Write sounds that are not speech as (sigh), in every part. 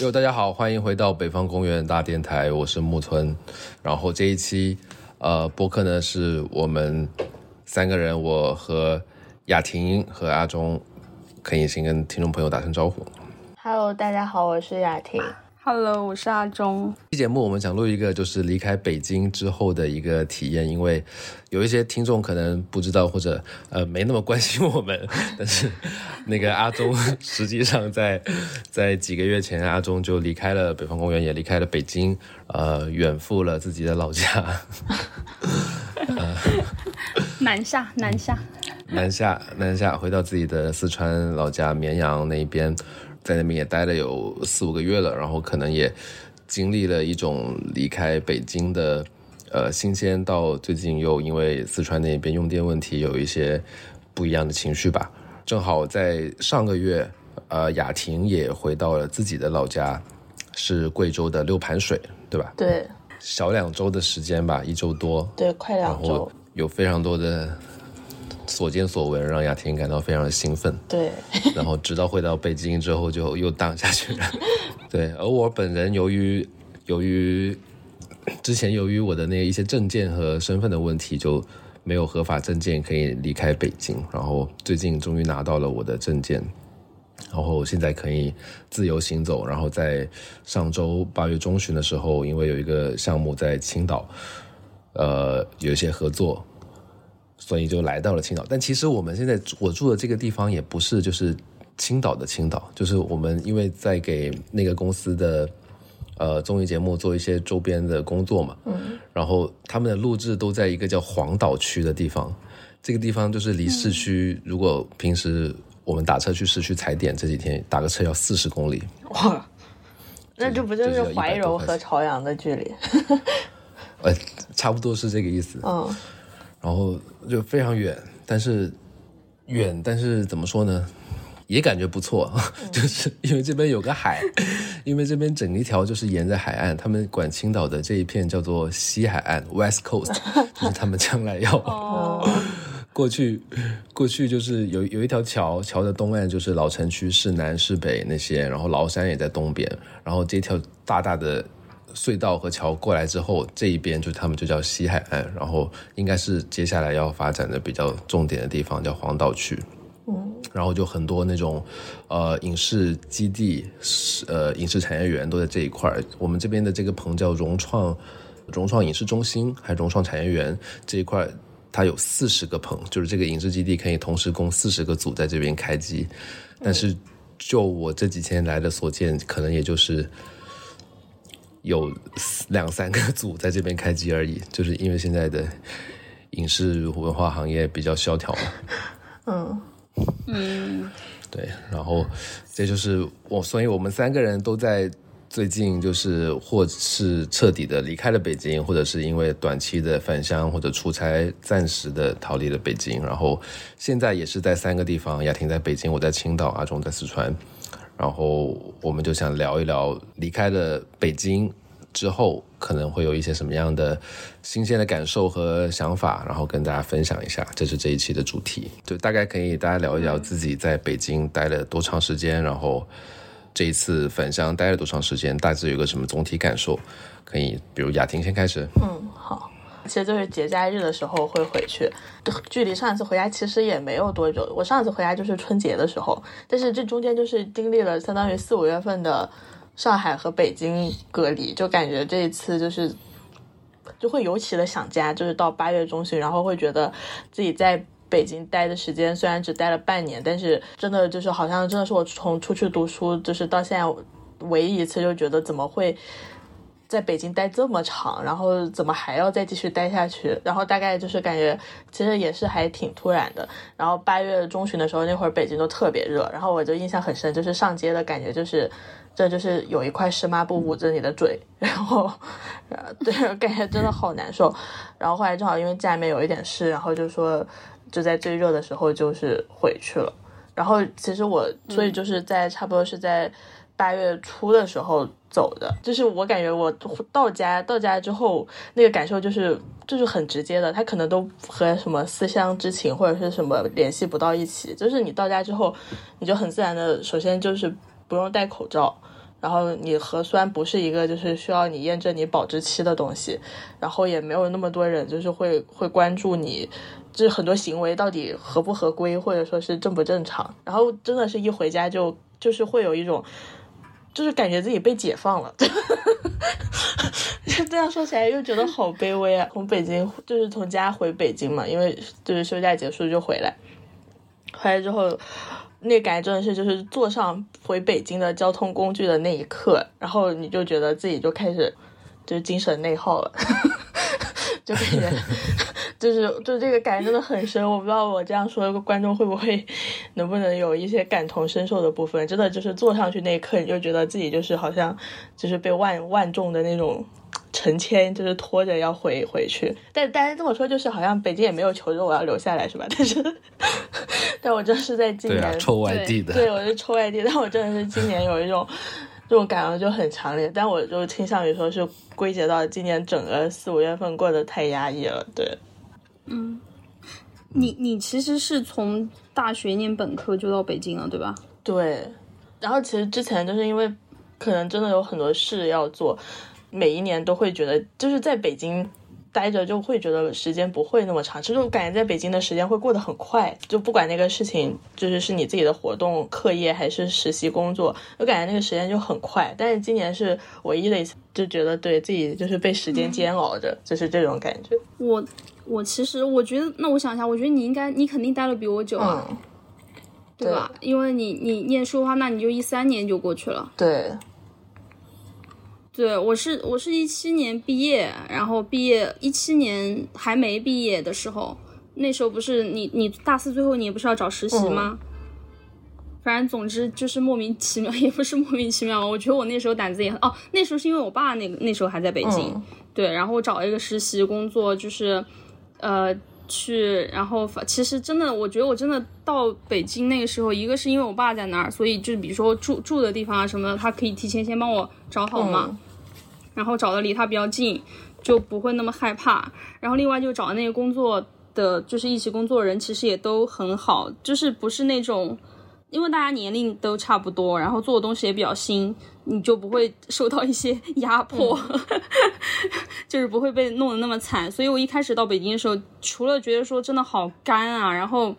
哟，大家好，欢迎回到北方公园大电台，我是木村。然后这一期呃播客呢是我们三个人，我和雅婷和阿忠，可以先跟听众朋友打声招呼。Hello，大家好，我是雅婷。Hello，我是阿忠。这节目我们想录一个就是离开北京之后的一个体验，因为有一些听众可能不知道或者呃没那么关心我们，但是那个阿忠 (laughs) 实际上在在几个月前，阿忠就离开了北方公园，也离开了北京，呃，远赴了自己的老家南下，南下。南下，南下回到自己的四川老家绵阳那边，在那边也待了有四五个月了，然后可能也经历了一种离开北京的呃新鲜，到最近又因为四川那边用电问题有一些不一样的情绪吧。正好在上个月，呃，雅婷也回到了自己的老家，是贵州的六盘水，对吧？对小两周的时间吧，一周多，对，快然后两周。有非常多的所见所闻，让雅婷感到非常的兴奋。对，(laughs) 然后直到回到北京之后，就又荡下去了。(laughs) 对，而我本人由于由于之前由于我的那一些证件和身份的问题，就没有合法证件可以离开北京。然后最近终于拿到了我的证件，然后现在可以自由行走。然后在上周八月中旬的时候，因为有一个项目在青岛，呃，有一些合作，所以就来到了青岛。但其实我们现在我住的这个地方也不是就是青岛的青岛，就是我们因为在给那个公司的呃综艺节目做一些周边的工作嘛，嗯，然后他们的录制都在一个叫黄岛区的地方，这个地方就是离市区，如果平时我们打车去市区踩点，这几天打个车要四十公里，哇，那这不就就是怀柔和朝阳的距离？(laughs) 呃，差不多是这个意思。嗯，然后就非常远，但是远，但是怎么说呢？也感觉不错，(laughs) 就是因为这边有个海，(laughs) 因为这边整一条就是沿着海岸，他们管青岛的这一片叫做西海岸 （West Coast），(laughs) 就是他们将来要哦，过去，过去就是有有一条桥，桥的东岸就是老城区、市南、市北那些，然后崂山也在东边，然后这条大大的隧道和桥过来之后，这一边就他们就叫西海岸，然后应该是接下来要发展的比较重点的地方叫黄岛区。嗯，然后就很多那种，呃，影视基地，呃，影视产业园都在这一块儿。我们这边的这个棚叫融创，融创影视中心还是融创产业园这一块，它有四十个棚，就是这个影视基地可以同时供四十个组在这边开机。但是就我这几天来的所见，可能也就是有两三个组在这边开机而已，(laughs) 就是因为现在的影视文化行业比较萧条嘛。(laughs) 嗯，嗯，对，然后这就是我，所以我们三个人都在最近就是或是彻底的离开了北京，或者是因为短期的返乡或者出差暂时的逃离了北京，然后现在也是在三个地方，雅婷在北京，我在青岛，阿忠在四川，然后我们就想聊一聊离开了北京之后可能会有一些什么样的新鲜的感受和想法，然后跟大家分享一下。这是这一期的主题，就大概可以大家聊一聊自己在北京待了多长时间，然后这一次返乡待了多长时间，大致有个什么总体感受。可以，比如雅婷先开始。嗯，好。其实就是节假日的时候会回去，距离上一次回家其实也没有多久。我上一次回家就是春节的时候，但是这中间就是经历了相当于四五月份的上海和北京隔离，就感觉这一次就是就会尤其的想家，就是到八月中旬，然后会觉得自己在北京待的时间虽然只待了半年，但是真的就是好像真的是我从出去读书就是到现在唯一一次，就觉得怎么会。在北京待这么长，然后怎么还要再继续待下去？然后大概就是感觉其实也是还挺突然的。然后八月中旬的时候，那会儿北京都特别热，然后我就印象很深，就是上街的感觉就是，这就是有一块湿抹布捂着你的嘴，然后，呃，对，感觉真的好难受。然后后来正好因为家里面有一点事，然后就说就在最热的时候就是回去了。然后其实我所以就是在差不多是在八月初的时候走的，就是我感觉我到家到家之后那个感受就是就是很直接的，他可能都和什么思乡之情或者是什么联系不到一起，就是你到家之后，你就很自然的，首先就是不用戴口罩。然后你核酸不是一个就是需要你验证你保质期的东西，然后也没有那么多人就是会会关注你，就是很多行为到底合不合规，或者说是正不正常。然后真的是一回家就就是会有一种，就是感觉自己被解放了。(laughs) (laughs) 这样说起来又觉得好卑微啊！从北京就是从家回北京嘛，因为就是休假结束就回来，回来之后。那感觉真的是，就是坐上回北京的交通工具的那一刻，然后你就觉得自己就开始就是精神内耗了，(laughs) 就感觉就是就这个感觉真的很深。我不知道我这样说观众会不会 (laughs) 能不能有一些感同身受的部分。真的就是坐上去那一刻，你就觉得自己就是好像就是被万万众的那种。成千就是拖着要回回去，但但是这么说就是好像北京也没有求着我要留下来是吧？(laughs) 但是，但我真是在今年抽外地的，对我是抽外地，但我真的是今年有一种这种感觉就很强烈，但我就倾向于说是归结到今年整个四五月份过得太压抑了。对，嗯，你你其实是从大学念本科就到北京了，对吧？对，然后其实之前就是因为可能真的有很多事要做。每一年都会觉得，就是在北京待着就会觉得时间不会那么长。其实我感觉在北京的时间会过得很快，就不管那个事情就是是你自己的活动、课业还是实习工作，我感觉那个时间就很快。但是今年是唯一的一次，就觉得对自己就是被时间煎熬着，就是这种感觉。我我其实我觉得，那我想一下，我觉得你应该你肯定待了比我久啊，对吧？因为你你念书的话，那你就一三年就过去了。对。对，我是我是一七年毕业，然后毕业一七年还没毕业的时候，那时候不是你你大四最后你不是要找实习吗？反正总之就是莫名其妙，(laughs) 也不是莫名其妙我觉得我那时候胆子也很哦，那时候是因为我爸那个那时候还在北京，对，然后我找了一个实习工作，就是呃去，然后其实真的我觉得我真的到北京那个时候，一个是因为我爸在那儿，所以就比如说住住的地方啊什么的，他可以提前先帮我找好嘛。然后找的离他比较近，就不会那么害怕。然后另外就找那个工作的，就是一起工作的人，其实也都很好，就是不是那种，因为大家年龄都差不多，然后做的东西也比较新，你就不会受到一些压迫，(laughs) 就是不会被弄得那么惨。所以我一开始到北京的时候，除了觉得说真的好干啊，然后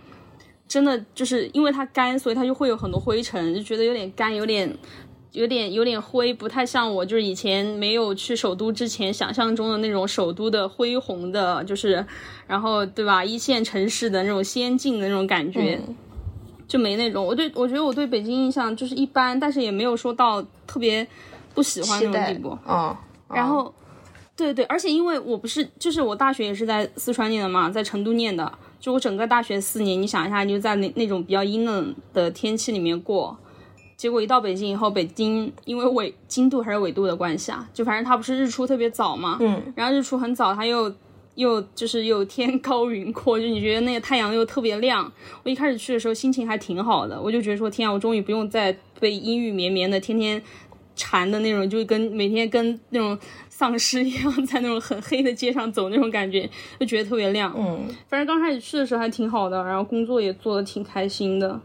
真的就是因为它干，所以它就会有很多灰尘，就觉得有点干，有点。有点有点灰，不太像我就是以前没有去首都之前想象中的那种首都的恢宏的，就是然后对吧？一线城市的那种先进的那种感觉，就没那种。我对我觉得我对北京印象就是一般，但是也没有说到特别不喜欢那种地步。嗯，然后对对，而且因为我不是就是我大学也是在四川念的嘛，在成都念的，就我整个大学四年，你想一下，就在那那种比较阴冷的天气里面过。结果一到北京以后，北京因为纬经度还是纬度的关系啊，就反正它不是日出特别早嘛，嗯，然后日出很早，它又又就是又天高云阔，就你觉得那个太阳又特别亮。我一开始去的时候心情还挺好的，我就觉得说天啊，我终于不用再被阴雨绵绵的天天缠的那种，就跟每天跟那种丧尸一样在那种很黑的街上走那种感觉，就觉得特别亮。嗯，反正刚开始去的时候还挺好的，然后工作也做的挺开心的。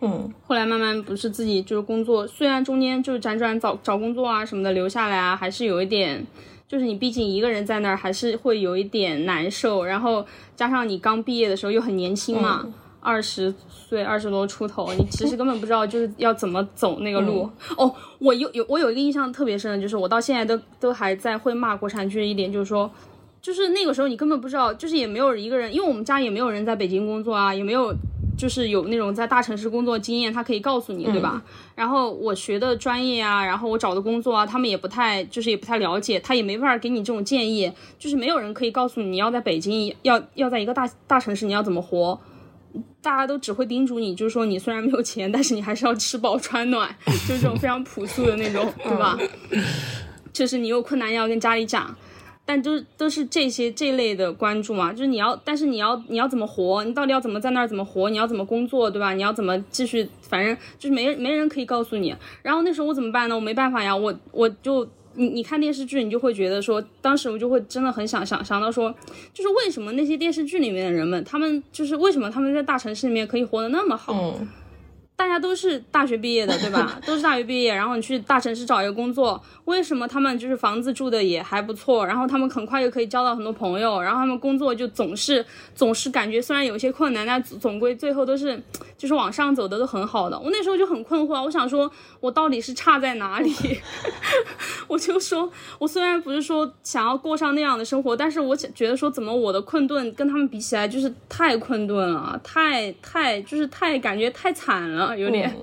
嗯，后来慢慢不是自己就是工作，虽然中间就是辗转找找工作啊什么的留下来啊，还是有一点，就是你毕竟一个人在那儿，还是会有一点难受。然后加上你刚毕业的时候又很年轻嘛，二十岁二十多出头，你其实根本不知道就是要怎么走那个路。哦，我有有我有一个印象特别深的，就是我到现在都都还在会骂国产剧一点，就是说，就是那个时候你根本不知道，就是也没有一个人，因为我们家也没有人在北京工作啊，也没有。就是有那种在大城市工作经验，他可以告诉你，对吧？然后我学的专业啊，然后我找的工作啊，他们也不太，就是也不太了解，他也没法给你这种建议。就是没有人可以告诉你，你要在北京，要要在一个大大城市，你要怎么活？大家都只会叮嘱你，就是说你虽然没有钱，但是你还是要吃饱穿暖，就是这种非常朴素的那种，对吧？就是你有困难要跟家里讲。但都都是这些这类的关注嘛，就是你要，但是你要你要怎么活？你到底要怎么在那儿怎么活？你要怎么工作，对吧？你要怎么继续？反正就是没没人可以告诉你。然后那时候我怎么办呢？我没办法呀，我我就你你看电视剧，你就会觉得说，当时我就会真的很想想想到说，就是为什么那些电视剧里面的人们，他们就是为什么他们在大城市里面可以活得那么好？大家都是大学毕业的，对吧？(laughs) 都是大学毕业，然后你去大城市找一个工作，为什么他们就是房子住的也还不错，然后他们很快又可以交到很多朋友，然后他们工作就总是总是感觉虽然有些困难，但总归最后都是就是往上走的都很好的。我那时候就很困惑，我想说，我到底是差在哪里？(laughs) 我就说，我虽然不是说想要过上那样的生活，但是我觉得说，怎么我的困顿跟他们比起来，就是太困顿了，太太就是太感觉太惨了。有点，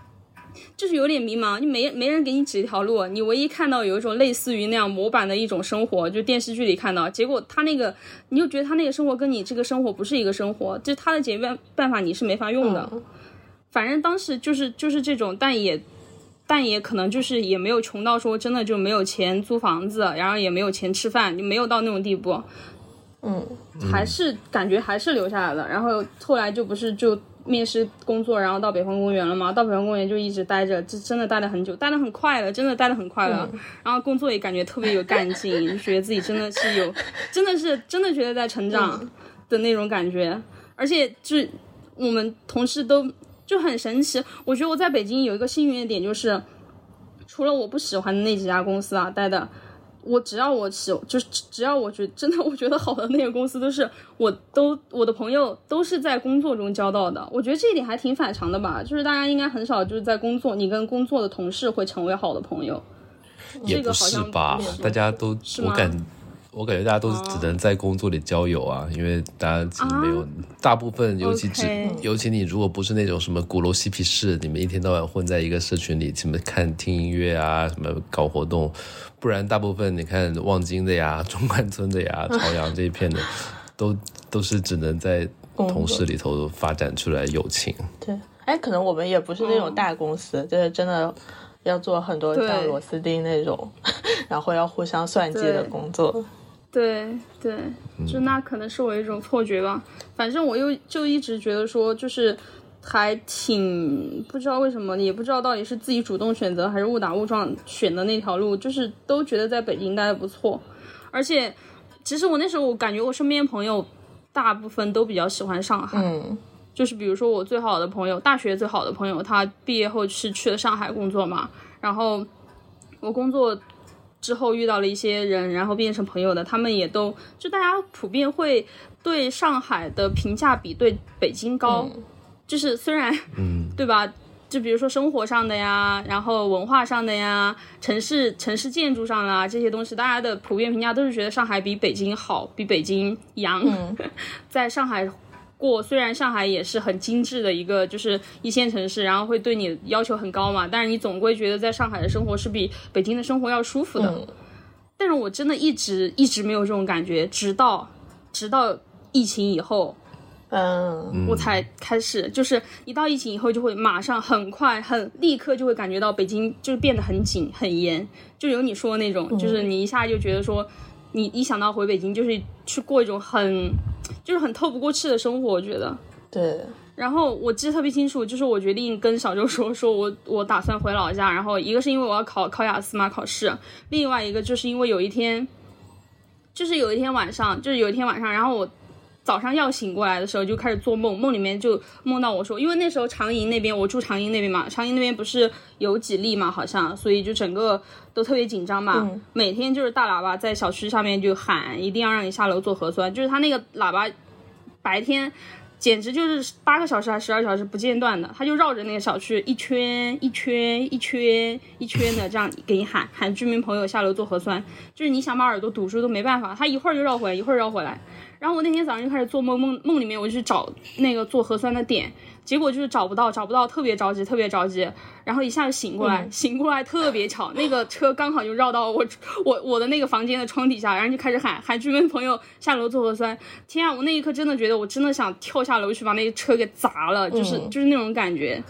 (laughs) 就是有点迷茫，就没没人给你指一条路，你唯一看到有一种类似于那样模板的一种生活，就电视剧里看到，结果他那个，你就觉得他那个生活跟你这个生活不是一个生活，就他的解决办法你是没法用的。反正当时就是就是这种，但也但也可能就是也没有穷到说真的就没有钱租房子，然后也没有钱吃饭，就没有到那种地步。嗯，还是感觉还是留下来了，然后后来就不是就。面试工作，然后到北方公园了嘛？到北方公园就一直待着，就真的待了很久，待的很快乐，真的待的很快乐。然后工作也感觉特别有干劲，就觉得自己真的是有，(laughs) 真的是真的觉得在成长的那种感觉。而且就我们同事都就很神奇。我觉得我在北京有一个幸运的点，就是除了我不喜欢的那几家公司啊，待的。我只要我喜，就是只要我觉真的我觉得好的那个公司，都是我都我的朋友都是在工作中交到的。我觉得这一点还挺反常的吧，就是大家应该很少就是在工作，你跟工作的同事会成为好的朋友。也不是吧，大家都我感。我感觉大家都只能在工作里交友啊，因为大家其实没有大部分，尤其只尤其你如果不是那种什么鼓楼嬉皮士，你们一天到晚混在一个社群里，什么看听音乐啊，什么搞活动，不然大部分你看望京的呀、(laughs) 中关村的呀、(laughs) 朝阳这一片的，都都是只能在同事里头发展出来友情。对，哎，可能我们也不是那种大公司，就是真的。要做很多像螺丝钉那种，(laughs) 然后要互相算计的工作。对对，就那可能是我一种错觉吧。反正我又就一直觉得说，就是还挺不知道为什么，也不知道到底是自己主动选择还是误打误撞选的那条路，就是都觉得在北京待的不错。而且，其实我那时候我感觉我身边朋友大部分都比较喜欢上海。嗯。就是比如说我最好的朋友，大学最好的朋友，他毕业后是去了上海工作嘛。然后我工作之后遇到了一些人，然后变成朋友的，他们也都就大家普遍会对上海的评价比对北京高。就是虽然，嗯，对吧？就比如说生活上的呀，然后文化上的呀，城市城市建筑上啊这些东西，大家的普遍评价都是觉得上海比北京好，比北京洋。(laughs) 在上海。过虽然上海也是很精致的一个就是一线城市，然后会对你要求很高嘛，但是你总归觉得在上海的生活是比北京的生活要舒服的。但是我真的一直一直没有这种感觉，直到直到疫情以后，嗯，我才开始，就是一到疫情以后就会马上很快很立刻就会感觉到北京就是变得很紧很严，就有你说的那种，就是你一下就觉得说。你一想到回北京，就是去过一种很，就是很透不过气的生活，我觉得。对。然后我记得特别清楚，就是我决定跟小周说，说我我打算回老家。然后一个是因为我要考考雅思嘛，考试；另外一个就是因为有一天，就是有一天晚上，就是有一天晚上，然后我。早上要醒过来的时候就开始做梦，梦里面就梦到我说，因为那时候长营那边我住长营那边嘛，长营那边不是有几例嘛，好像，所以就整个都特别紧张嘛，每天就是大喇叭在小区上面就喊，一定要让你下楼做核酸，就是他那个喇叭白天。简直就是八个小时还是十二小时不间断的，他就绕着那个小区一圈一圈一圈一圈的这样给你喊喊居民朋友下楼做核酸，就是你想把耳朵堵住都没办法，他一会儿就绕回来，一会儿绕回来。然后我那天早上就开始做梦，梦梦里面我就去找那个做核酸的点。结果就是找不到，找不到，特别着急，特别着急。然后一下子醒过来，醒过来特别巧，那个车刚好就绕到我 (laughs) 我我的那个房间的窗底下，然后就开始喊喊居民朋友下楼做核酸。天啊，我那一刻真的觉得我真的想跳下楼去把那个车给砸了，就是就是那种感觉，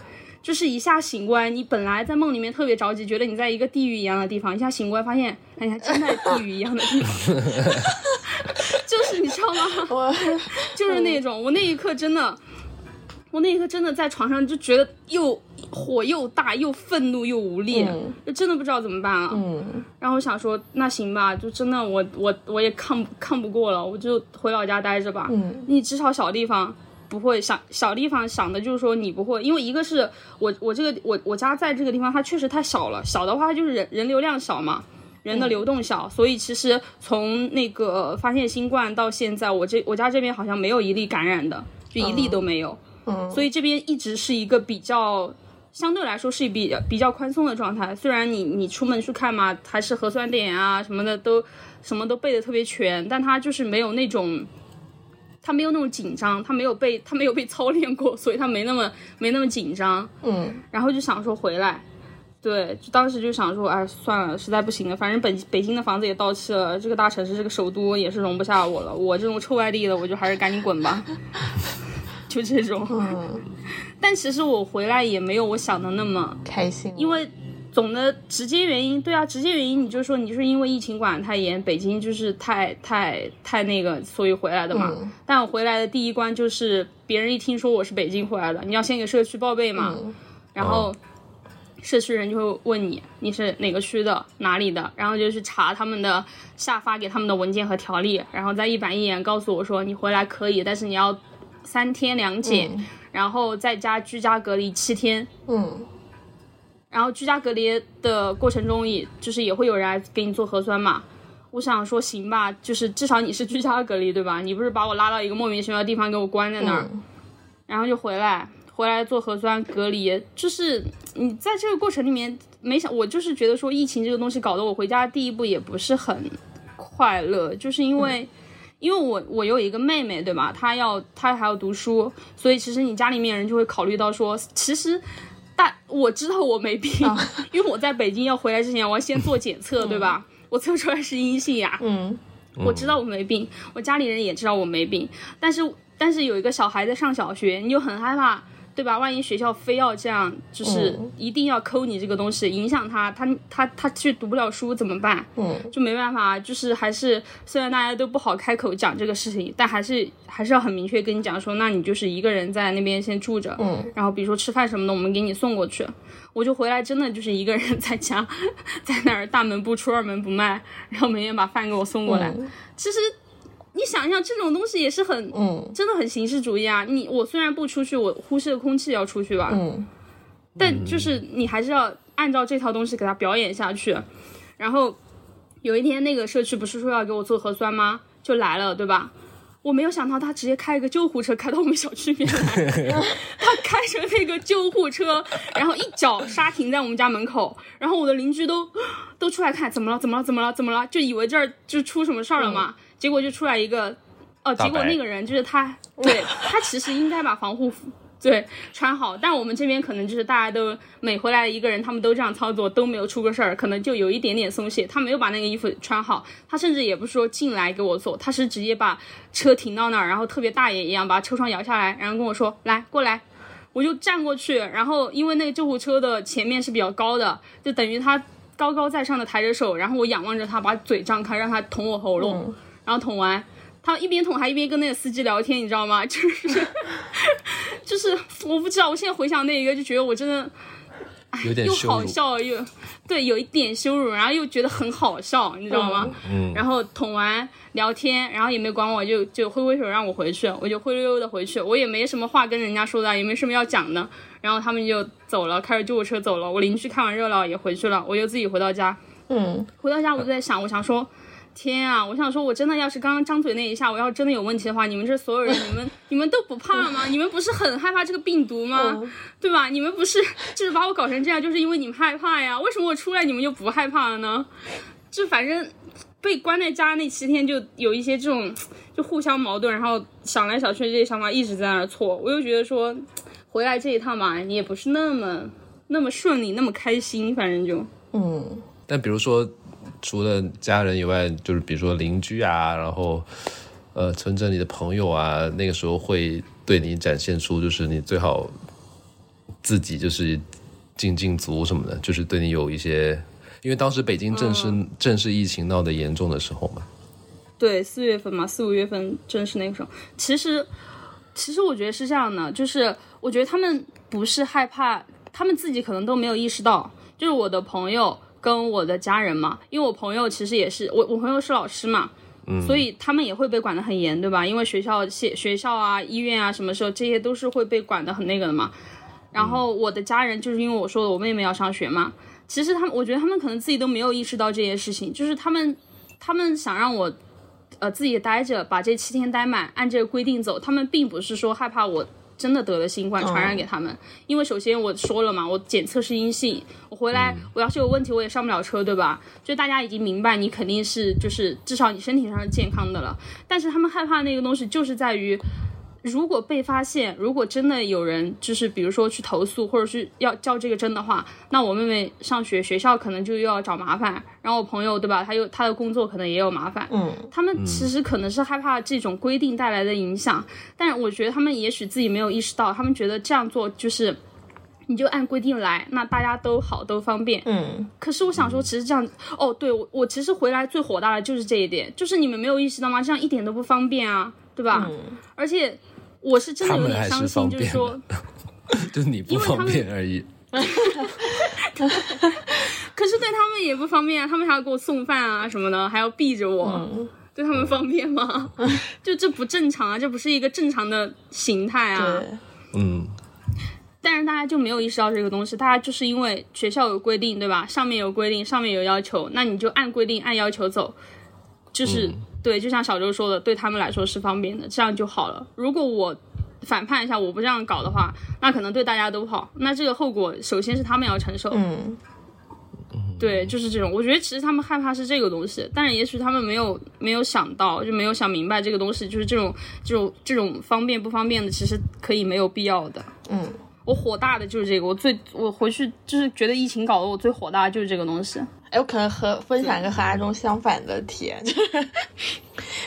就是一下醒过来，你本来在梦里面特别着急，觉得你在一个地狱一样的地方，一下醒过来发现，哎，你还真在地狱一样的地方，(laughs) 就是你知道吗？我就是那种，我那一刻真的。我那一刻真的在床上就觉得又火又大，又愤怒又无力，就真的不知道怎么办了。然后我想说，那行吧，就真的我我我也抗抗不过了，我就回老家待着吧。你至少小地方，不会想小地方想的就是说你不会，因为一个是我我这个我我家在这个地方它确实太小了，小的话它就是人人流量小嘛，人的流动小，所以其实从那个发现新冠到现在，我这我家这边好像没有一例感染的，就一例都没有，嗯，所以这边一直是一个比较。相对来说是比比较宽松的状态，虽然你你出门去看嘛，还是核酸点啊什么的都什么都备的特别全，但它就是没有那种，他没有那种紧张，他没有被他没有被操练过，所以他没那么 (laughs) 没那么紧张。嗯，然后就想说回来，对，就当时就想说，哎，算了，实在不行了，反正北北京的房子也到期了，这个大城市这个首都也是容不下我了，我这种臭外地的，我就还是赶紧滚吧，(laughs) 就这种。嗯，但其实我回来也没有我想的那么开心，因为总的直接原因，对啊，直接原因你就说你就是因为疫情管得太严，北京就是太太太那个，所以回来的嘛。嗯但我回来的第一关就是别人一听说我是北京回来的，你要先给社区报备嘛，嗯然后。社区人就会问你你是哪个区的哪里的，然后就去查他们的下发给他们的文件和条例，然后再一板一眼告诉我说你回来可以，但是你要三天两检，嗯然后在家居家隔离七天，嗯然后居家隔离的过程中也，就是也会有人来给你做核酸嘛。我想说行吧，就是至少你是居家隔离对吧？你不是把我拉到一个莫名其妙的地方给我关在那儿，嗯然后就回来，回来做核酸隔离，就是你在这个过程里面，没想我就是觉得说疫情这个东西搞得我回家第一步也不是很快乐，就是因为。因为我我有一个妹妹，对吧？她要她还要读书，所以其实你家里面人就会考虑到说，其实大我知道我没病，(laughs) 因为我在北京要回来之前，我要先做检测，对吧？我测出来是阴性呀，嗯。我知道我没病，我家里人也知道我没病，但是但是有一个小孩在上小学，你就很害怕，对吧？万一学校非要这样，就是嗯一定要抠你这个东西，影响他，他他他去读不了书怎么办？嗯就没办法，就是还是虽然大家都不好开口讲这个事情，但还是还是要很明确跟你讲说，那你就是一个人在那边先住着，嗯，然后比如说吃饭什么的，我们给你送过去。我就回来，真的就是一个人在家，(laughs) 在那儿大门不出二门不迈，然后每天把饭给我送过来。嗯其实你想一想，这种东西也是很，嗯真的很形式主义啊。你我虽然不出去，我呼吸的空气要出去吧，嗯但就是你还是要按照这套东西给他表演下去。然后有一天那个社区不是说要给我做核酸吗？就来了，对吧？我没有想到他直接开一个救护车开到我们小区边来，(laughs) 他开着那个救护车，然后一脚刹停在我们家门口，然后我的邻居都都出来看怎么了，怎么了，怎么了，怎么了，就以为这儿就出什么事儿了嘛，结果就出来一个，哦，结果那个人就是他，(laughs) 对他其实应该把防护服。对，穿好，但我们这边可能就是大家都每回来一个人，他们都这样操作，都没有出过事儿，可能就有一点点松懈。他没有把那个衣服穿好，他甚至也不是说进来给我做，他是直接把车停到那儿，然后特别大爷一样把车窗摇下来，然后跟我说：“来，过来。”我就站过去，然后因为那个救护车的前面是比较高的，就等于他高高在上的抬着手，然后我仰望着他，把嘴张开，让他捅我喉咙，然后捅完。他一边捅还一边跟那个司机聊天，你知道吗？(laughs) 就是 (laughs) 就是我不知道，我现在回想那一个就觉得我真的又有点羞辱。好笑又对，有一点羞辱，然后又觉得很好笑，你知道吗？嗯，然后捅完聊天，然后也没管我，就就挥挥手让我回去，我就灰溜溜的回去，我也没什么话跟人家说的，也没什么要讲的，然后他们就走了，开着救护车走了，我邻居看完热闹也回去了，我就自己回到家，嗯回到家我就在想，我想说。天啊！我想说，我真的要是刚刚张嘴那一下，我要真的有问题的话，你们这所有人，(laughs) 你们你们都不怕吗？(laughs) 你们不是很害怕这个病毒吗？嗯对吧？你们不是就是把我搞成这样，就是因为你们害怕呀？为什么我出来你们就不害怕了呢？就反正被关在家那七天，就有一些这种就互相矛盾，然后想来想去，这些想法一直在那儿错。我又觉得说，回来这一趟吧，你也不是那么那么顺利，那么开心，反正就嗯但比如说，除了家人以外，就是比如说邻居啊，然后呃村镇里的朋友啊，那个时候会对你展现出，就是你最好自己就是尽尽足什么的，就是对你有一些，因为当时北京正是、正是疫情闹得严重的时候嘛。对，四月份嘛，四五月份正是那个时候。其实，其实我觉得是这样的，就是我觉得他们不是害怕，他们自己可能都没有意识到，就是我的朋友跟我的家人嘛，因为我朋友其实也是我，我朋友是老师嘛，所以他们也会被管得很严，对吧？因为学校、学学校啊、医院啊，什么时候这些都是会被管得很那个的嘛。然后我的家人就是因为我说的，我妹妹要上学嘛。其实他们，我觉得他们可能自己都没有意识到这些事情，就是他们，他们想让我，呃，自己待着，把这七天待满，按这个规定走。他们并不是说害怕我真的得了新冠传染给他们，因为首先我说了嘛，我检测是阴性，我回来我要是有问题我也上不了车，对吧？就大家已经明白你肯定是就是至少你身体上是健康的了，但是他们害怕那个东西就是在于。如果被发现，如果真的有人就是比如说去投诉，或者是要较这个真的话，那我妹妹上学学校可能就又要找麻烦，然后我朋友对吧，他又他的工作可能也有麻烦。嗯，他们其实可能是害怕这种规定带来的影响，但是我觉得他们也许自己没有意识到，他们觉得这样做就是你就按规定来，那大家都好都方便。嗯，可是我想说，其实这样哦，对我我其实回来最火大的就是这一点，就是你们没有意识到吗？这样一点都不方便啊，对吧？而且。我是真的有点伤心，就是说，(laughs) 就是你不方便而已。(laughs) 可是对他们也不方便啊，他们还要给我送饭啊什么的，还要避着我，对他们方便吗？(laughs) 就这不正常啊，这不是一个正常的形态啊。嗯。但是大家就没有意识到这个东西，大家就是因为学校有规定，对吧？上面有规定，上面有要求，那你就按规定、按要求走，就是。对，就像小周说的，对他们来说是方便的，这样就好了。如果我反叛一下，我不这样搞的话，那可能对大家都不好。那这个后果，首先是他们要承受。嗯，对，就是这种。我觉得其实他们害怕是这个东西，但是也许他们没有没有想到，就没有想明白这个东西，就是这种这种这种方便不方便的，其实可以没有必要的。嗯。我火大的就是这个，我最我回去就是觉得疫情搞得我最火大的就是这个东西。哎，我可能和分享一个和阿忠相反的体验，就是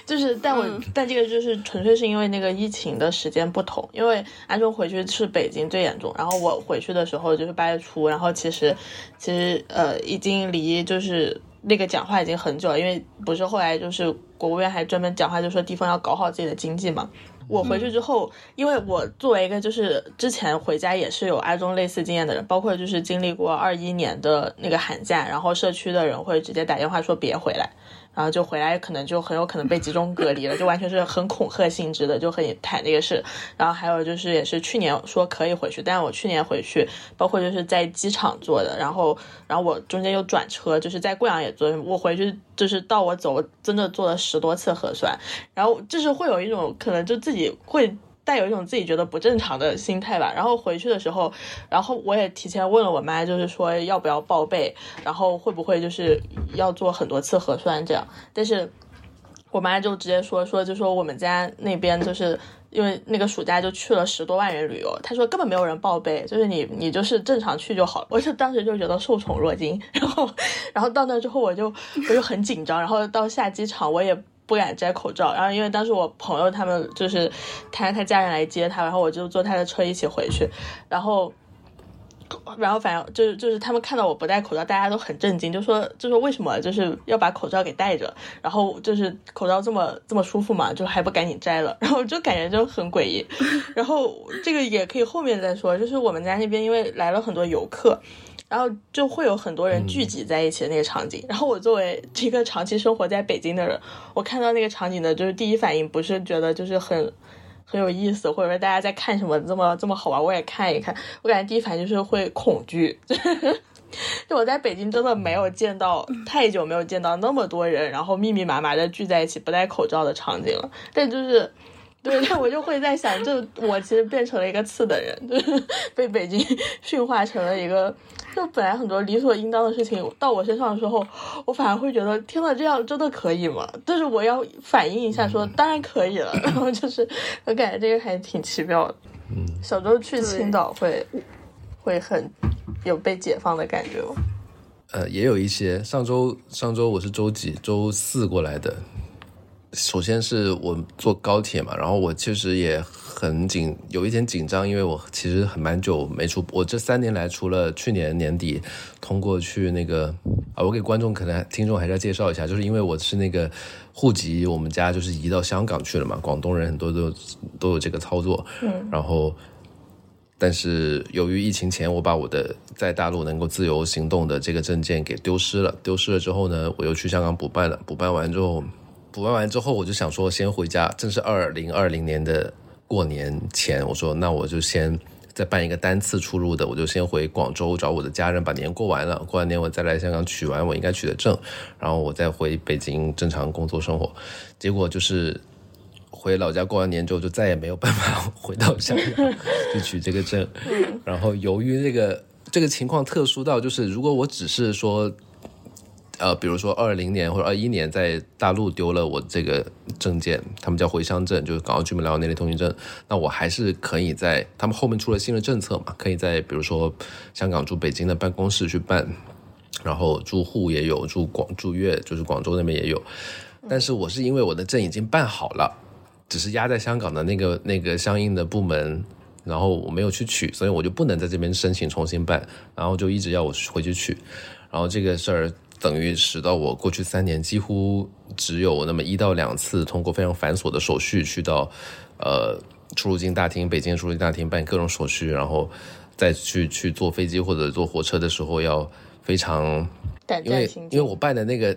就是，但我但这个就是纯粹是因为那个疫情的时间不同，因为阿忠回去是北京最严重，然后我回去的时候就是八月初，然后其实其实呃已经离就是那个讲话已经很久了，因为不是后来就是国务院还专门讲话就说地方要搞好自己的经济嘛。我回去之后，因为我作为一个就是之前回家也是有阿中类似经验的人，包括就是经历过二一年的那个寒假，然后社区的人会直接打电话说别回来。然后就回来，可能就很有可能被集中隔离了，就完全是很恐吓性质的，就很谈这个事。然后还有就是，也是去年说可以回去，但我去年回去，包括就是在机场做的，然后，然后我中间又转车，就是在贵阳也做，我回去就是到我走，真的做了十多次核酸，然后就是会有一种可能就自己会。带有一种自己觉得不正常的心态吧，然后回去的时候，然后我也提前问了我妈，就是说要不要报备，然后会不会就是要做很多次核酸这样，但是我妈就直接说说就说我们家那边就是因为那个暑假就去了十多万人旅游，她说根本没有人报备，就是你你就是正常去就好了，我就当时就觉得受宠若惊，然后然后到那之后我就我就很紧张，然后到下机场我也。不敢摘口罩，然后因为当时我朋友他们就是他他家人来接他，然后我就坐他的车一起回去，然后然后反正就是就是他们看到我不戴口罩，大家都很震惊，就说就说为什么就是要把口罩给戴着，然后就是口罩这么这么舒服嘛，就还不赶紧摘了，然后就感觉就很诡异，(laughs) 然后这个也可以后面再说，就是我们家那边因为来了很多游客。然后就会有很多人聚集在一起的那个场景。然后我作为一个长期生活在北京的人，我看到那个场景的，就是第一反应不是觉得就是很很有意思，或者说大家在看什么这么这么好玩，我也看一看。我感觉第一反应就是会恐惧。(laughs) 就我在北京真的没有见到太久没有见到那么多人，然后密密麻麻的聚在一起不戴口罩的场景了。但就是对，但我就会在想，就我其实变成了一个次的人，就是被北京驯化成了一个。就本来很多理所应当的事情到我身上的时候，我反而会觉得，天呐，这样真的可以吗？但是我要反应一下，说当然可以了。然后就是我感觉这个还挺奇妙的。嗯，小周去青岛会会很有被解放的感觉吗？呃，也有一些。上周上周我是周几？周四过来的。首先是我坐高铁嘛，然后我其实也很紧，有一点紧张，因为我其实很蛮久没出，我这三年来除了去年年底通过去那个啊，我给观众可能听众还是要介绍一下，就是因为我是那个户籍，我们家就是移到香港去了嘛，广东人很多都都有这个操作，嗯，然后但是由于疫情前我把我的在大陆能够自由行动的这个证件给丢失了，丢失了之后呢，我又去香港补办了，补办完之后。补办完之后，我就想说先回家，正是二零二零年的过年前，我说那我就先再办一个单次出入的，我就先回广州找我的家人，把年过完了，过完年我再来香港取完我应该取的证，然后我再回北京正常工作生活。结果就是回老家过完年之后，就再也没有办法回到香港去取这个证。然后由于这个这个情况特殊到，就是如果我只是说。呃，比如说二零年或者二一年在大陆丢了我这个证件，他们叫回乡证，就是港澳居民来往内地通行证，那我还是可以在他们后面出了新的政策嘛，可以在比如说香港驻北京的办公室去办，然后住沪也有，住广住粤就是广州那边也有，但是我是因为我的证已经办好了，只是压在香港的那个那个相应的部门，然后我没有去取，所以我就不能在这边申请重新办，然后就一直要我回去取，然后这个事儿。等于使到我过去三年几乎只有那么一到两次通过非常繁琐的手续去到，呃，出入境大厅，北京出入境大厅办各种手续，然后再去去坐飞机或者坐火车的时候要非常，因为因为我办的那个。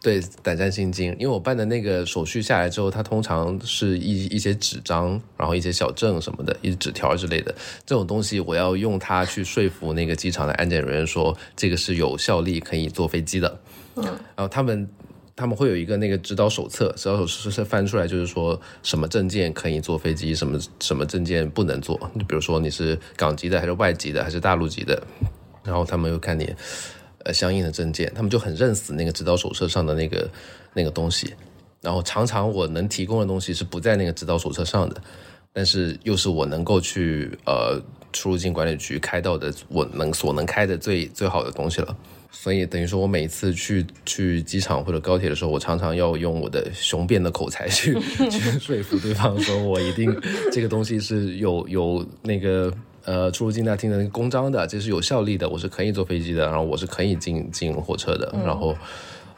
对，胆战心惊，因为我办的那个手续下来之后，它通常是一一些纸张，然后一些小证什么的，一些纸条之类的这种东西，我要用它去说服那个机场的安检人员说这个是有效力可以坐飞机的。嗯，然后他们他们会有一个那个指导手册，指导手册是翻出来就是说什么证件可以坐飞机，什么什么证件不能坐。你比如说你是港籍的还是外籍的还是大陆籍的，然后他们又看你。相应的证件，他们就很认死那个指导手册上的那个那个东西，然后常常我能提供的东西是不在那个指导手册上的，但是又是我能够去呃出入境管理局开到的我能所能开的最最好的东西了，所以等于说我每次去去机场或者高铁的时候，我常常要用我的雄辩的口才去 (laughs) 去说服对方，说我一定这个东西是有有那个。呃，出入境大厅的那个公章的，这是有效力的，我是可以坐飞机的，然后我是可以进进火车的。然后，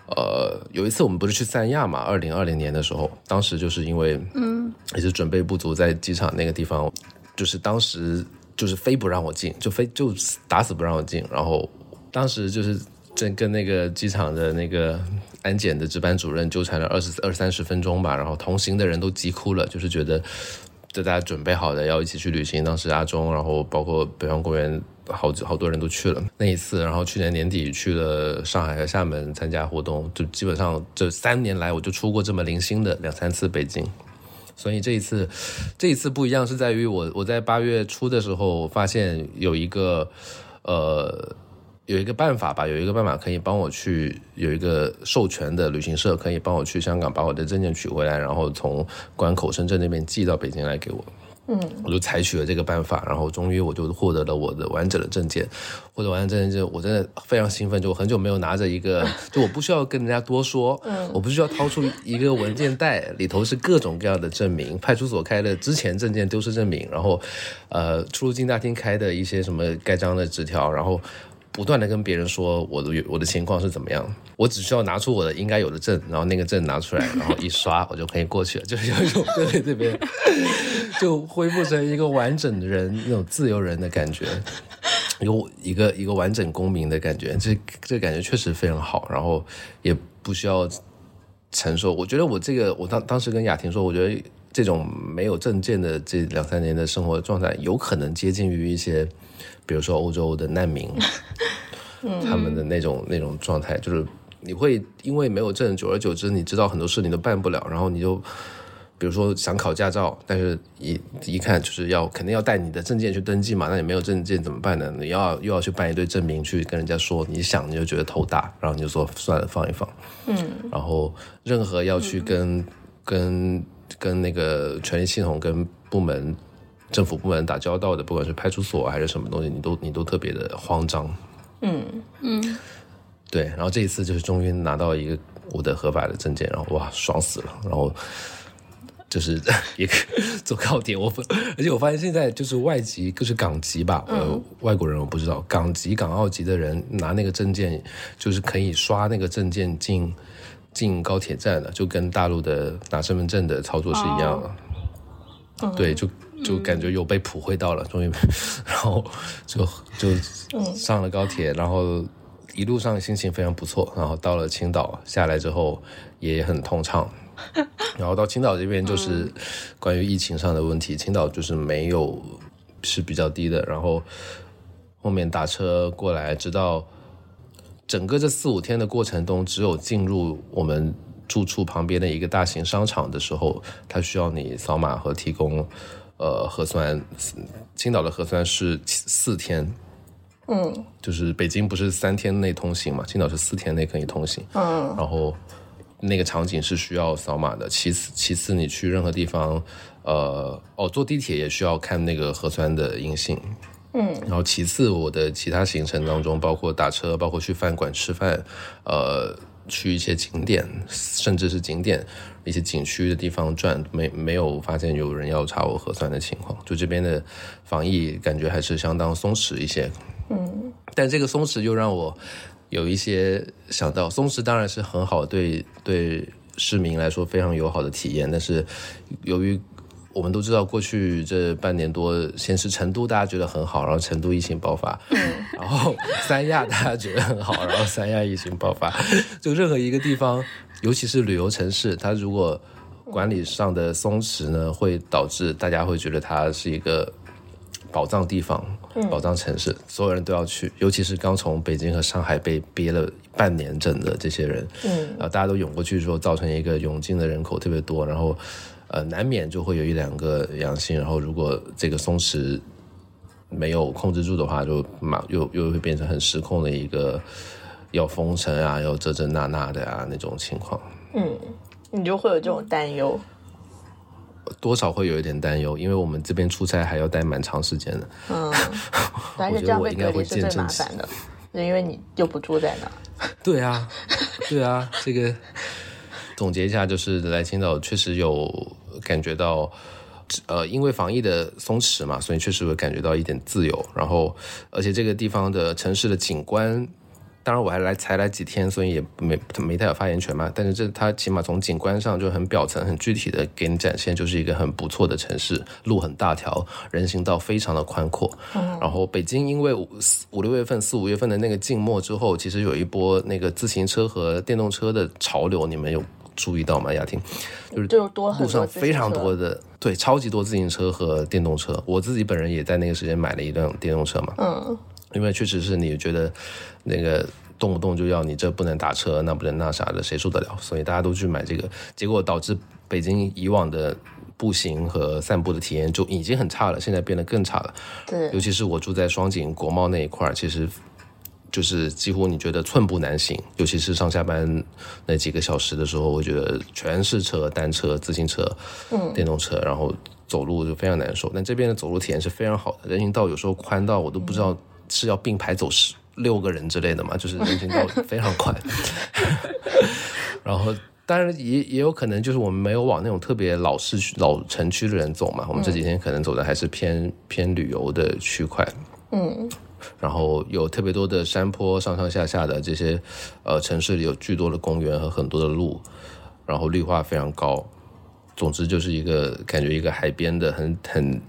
呃，有一次我们不是去三亚嘛，二零二零年的时候，当时就是因为，嗯，也是准备不足，在机场那个地方，就是当时就是非不让我进，就非就打死不让我进。然后当时就是正跟那个机场的那个安检的值班主任纠缠了二十二三十分钟吧，然后同行的人都急哭了，就是觉得。就大家准备好的要一起去旅行，当时阿忠，然后包括北方公园，好好多人都去了那一次。然后去年年底去了上海和厦门参加活动，就基本上这三年来我就出过这么零星的两三次北京。所以这一次，这一次不一样是在于我我在八月初的时候发现有一个，呃。有一个办法吧，有一个办法可以帮我去有一个授权的旅行社，可以帮我去香港把我的证件取回来，然后从关口深圳那边寄到北京来给我。嗯，我就采取了这个办法，然后终于我就获得了我的完整的证件。获得完整证件，我真的非常兴奋，就我很久没有拿着一个，(laughs) 就我不需要跟人家多说，嗯，我不需要掏出一个文件袋，里头是各种各样的证明，派出所开的之前证件丢失证明，然后呃出入境大厅开的一些什么盖章的纸条，然后。不断的跟别人说我的我的情况是怎么样，我只需要拿出我的应该有的证，然后那个证拿出来，然后一刷我就可以过去了，(laughs) 就是有一种对这边就恢复成一个完整的人那种自由人的感觉，有一个一个完整公民的感觉，这这感觉确实非常好，然后也不需要承受。我觉得我这个我当当时跟雅婷说，我觉得这种没有证件的这两三年的生活状态，有可能接近于一些。比如说欧洲的难民，(laughs) 他们的那种那种状态，就是你会因为没有证，久而久之，你知道很多事你都办不了，然后你就，比如说想考驾照，但是一一看就是要肯定要带你的证件去登记嘛，那你没有证件怎么办呢？你要又要去办一堆证明，去跟人家说，你想你就觉得头大，然后你就说算了放一放，嗯，然后任何要去跟跟跟那个权力系统跟部门。政府部门打交道的，不管是派出所还是什么东西，你都你都特别的慌张。嗯嗯，对。然后这一次就是终于拿到一个我的合法的证件，然后哇，爽死了。然后就是 (laughs) 也坐高铁，我而且我发现现在就是外籍，就是港籍吧，呃，外国人我不知道，港籍、港澳籍的人拿那个证件，就是可以刷那个证件进进高铁站的，就跟大陆的拿身份证的操作是一样的。对，就。就感觉有被普惠到了，终于，(laughs) 然后就就上了高铁，然后一路上心情非常不错，然后到了青岛下来之后也很通畅。(laughs) 然后到青岛这边就是关于疫情上的问题，青岛就是没有是比较低的，然后后面打车过来，直到整个这四五天的过程中，只有进入我们住处旁边的一个大型商场的时候，它需要你扫码和提供呃核酸。青岛的核酸是四天，嗯就是北京不是三天内通行嘛，青岛是四天内可以通行。嗯然后那个场景是需要扫码的。其次，其次你去任何地方，呃，哦，坐地铁也需要看那个核酸的阴性。嗯然后其次，我的其他行程当中，包括打车，包括去饭馆吃饭，呃，去一些景点，甚至是景点一些景区的地方转，没没有发现有人要查我核酸的情况。就这边的防疫感觉还是相当松弛一些。嗯但这个松弛又让我有一些想到，松弛当然是很好，对对市民来说非常友好的体验。但是由于我们都知道，过去这半年多，先是成都大家觉得很好，然后成都疫情爆发，然后三亚大家觉得很好，然后三亚疫情爆发，(laughs) 就任何一个地方，尤其是旅游城市，它如果管理上的松弛呢，会导致大家会觉得它是一个宝藏地方、宝藏城市，所有人都要去，尤其是刚从北京和上海被憋了半年整的这些人，嗯。然后大家都涌过去之后，造成一个涌进的人口特别多，然后呃难免就会有一两个阳性，然后如果这个松弛没有控制住的话，就马又又会变成很失控的一个要封城啊，要这这那那的啊那种情况，嗯，你就会有这种担忧。多少会有一点担忧，因为我们这边出差还要待蛮长时间的。嗯，(laughs) 而我觉得且这样被我应该会隔离是最麻烦的，就因为你又不住在那儿。(laughs) 对啊，对啊，这个总结一下，就是来青岛确实有感觉到，呃，因为防疫的松弛嘛，所以确实会感觉到一点自由。然后，而且这个地方的城市的景观，当然我还来才来几天，所以也没没太有发言权嘛。但是这它起码从景观上就很表层、很具体的给你展现，就是一个很不错的城市，路很大条，人行道非常的宽阔。然后北京因为五五六月份、四五月份的那个静默之后，其实有一波那个自行车和电动车的潮流，你们有注意到吗？雅婷，就是路上非常多的，对，超级多自行车和电动车。我自己本人也在那个时间买了一辆电动车嘛，嗯因为确实是你觉得那个动不动就要你这不能打车，那不能那啥的，谁受得了？所以大家都去买这个，结果导致北京以往的步行和散步的体验就已经很差了，现在变得更差了。对尤其是我住在双井国贸那一块儿，其实就是几乎你觉得寸步难行，尤其是上下班那几个小时的时候，我觉得全是车，单车、自行车、嗯电动车，然后走路就非常难受。但这边的走路体验是非常好的，人行道有时候宽到我都不知道是要并排走十六个人之类的嘛，就是人行道非常宽。(laughs) 然后当然也也有可能就是我们没有往那种特别老市区、老城区的人走嘛，我们这几天可能走的还是偏偏旅游的区块。嗯然后有特别多的山坡，上上下下的这些，呃，城市里有巨多的公园和很多的路，然后绿化非常高。总之就是一个感觉一个海边的很很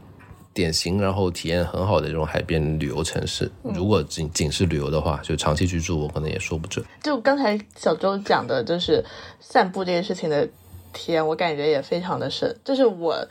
典型，然后体验很好的这种海边旅游城市。如果仅仅是旅游的话，就长期居住，我可能也说不准。就刚才小周讲的，就是散步这件事情的体验，我感觉也非常的深。就是我，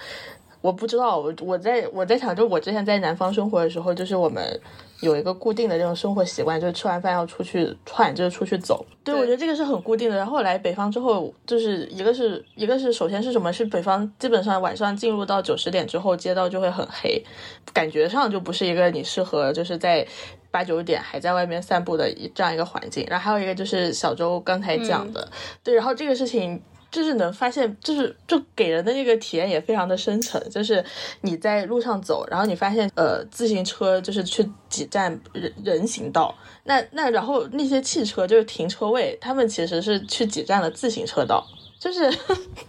我不知道，我我在我在想，就我之前在南方生活的时候，就是我们有一个固定的这种生活习惯，就是吃完饭要出去串，就是出去走。对，我觉得这个是很固定的。然后来北方之后，就是一个是一个是首先是什么？是北方基本上晚上进入到九十点之后，街道就会很黑，感觉上就不是一个你适合就是在。八九点还在外面散步的一这样一个环境，然后还有一个就是小周刚才讲的，对，然后这个事情就是能发现，就是就给人的那个体验也非常的深沉，就是你在路上走，然后你发现呃自行车就是去挤占人人行道，那那然后那些汽车就是停车位，他们其实是去挤占了自行车道。就是。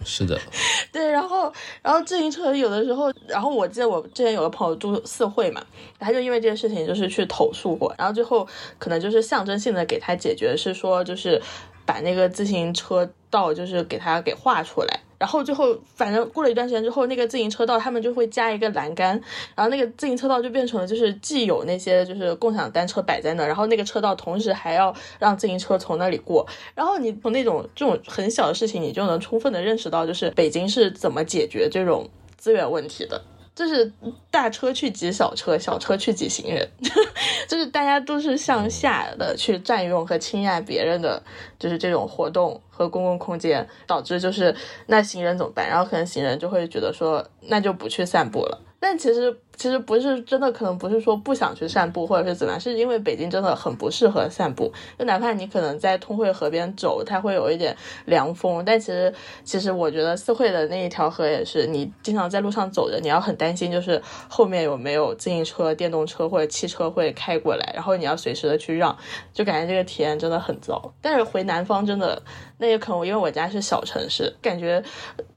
是的，(laughs) 对，然后然后自行车有的时候，然后我记得我之前有个朋友住四惠嘛，他就因为这个事情就是去投诉过，然后最后可能就是象征性的给他解决是说就是把那个自行车道就是给它给画出来。然后最后反正过了一段时间之后，那个自行车道他们就会加一个栏杆，然后那个自行车道就变成了就是既有那些就是共享单车摆在那，然后那个车道同时还要让自行车从那里过，然后你从那种这种很小的事情，你就能充分的认识到就是北京是怎么解决这种资源问题的。就是大车去挤小车，小车去挤行人，(laughs) 就是大家都是向下的去占用和侵占别人的，就是这种活动和公共空间，导致就是那行人怎么办？然后可能行人就会觉得说，那就不去散步了。但其实其实不是真的，可能不是说不想去散步或者是怎么样，是因为北京真的很不适合散步。就哪怕你可能在通惠河边走，它会有一点凉风，但其实其实我觉得四惠的那一条河也是，你经常在路上走着，你要很担心，就是后面有没有自行车、电动车或者汽车会开过来，然后你要随时的去让，就感觉这个体验真的很糟。但是回南方真的，那也可能因为我家是小城市，感觉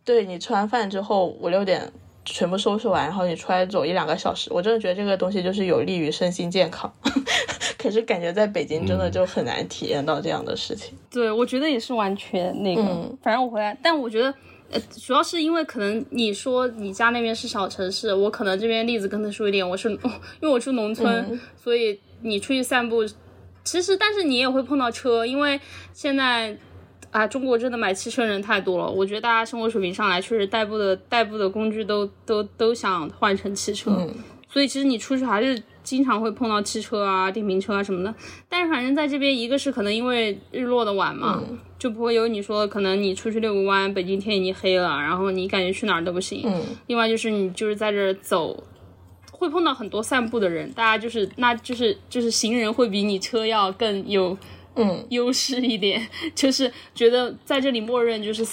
对你吃完饭之后五六点。全部收拾完，然后你出来走一两个小时，我真的觉得这个东西就是有利于身心健康。(laughs) 可是感觉在北京真的就很难体验到这样的事情。对，我觉得也是完全那个。反正我回来，但我觉得，呃，主要是因为可能你说你家那边是小城市，我可能这边例子更特殊一点。我是 (laughs) 因为我住农村，所以你出去散步，其实但是你也会碰到车，因为现在。啊，中国真的买汽车人太多了，我觉得大家生活水平上来，确实代步的代步的工具都都都想换成汽车，所以其实你出去还是经常会碰到汽车啊、电瓶车啊什么的。但是反正在这边，一个是可能因为日落的晚嘛，就不会有你说可能你出去遛个弯，北京天已经黑了，然后你感觉去哪儿都不行。另外就是你就是在这儿走，会碰到很多散步的人，大家就是那就是就是行人会比你车要更有。嗯，优势一点 (laughs) 就是觉得在这里默认就是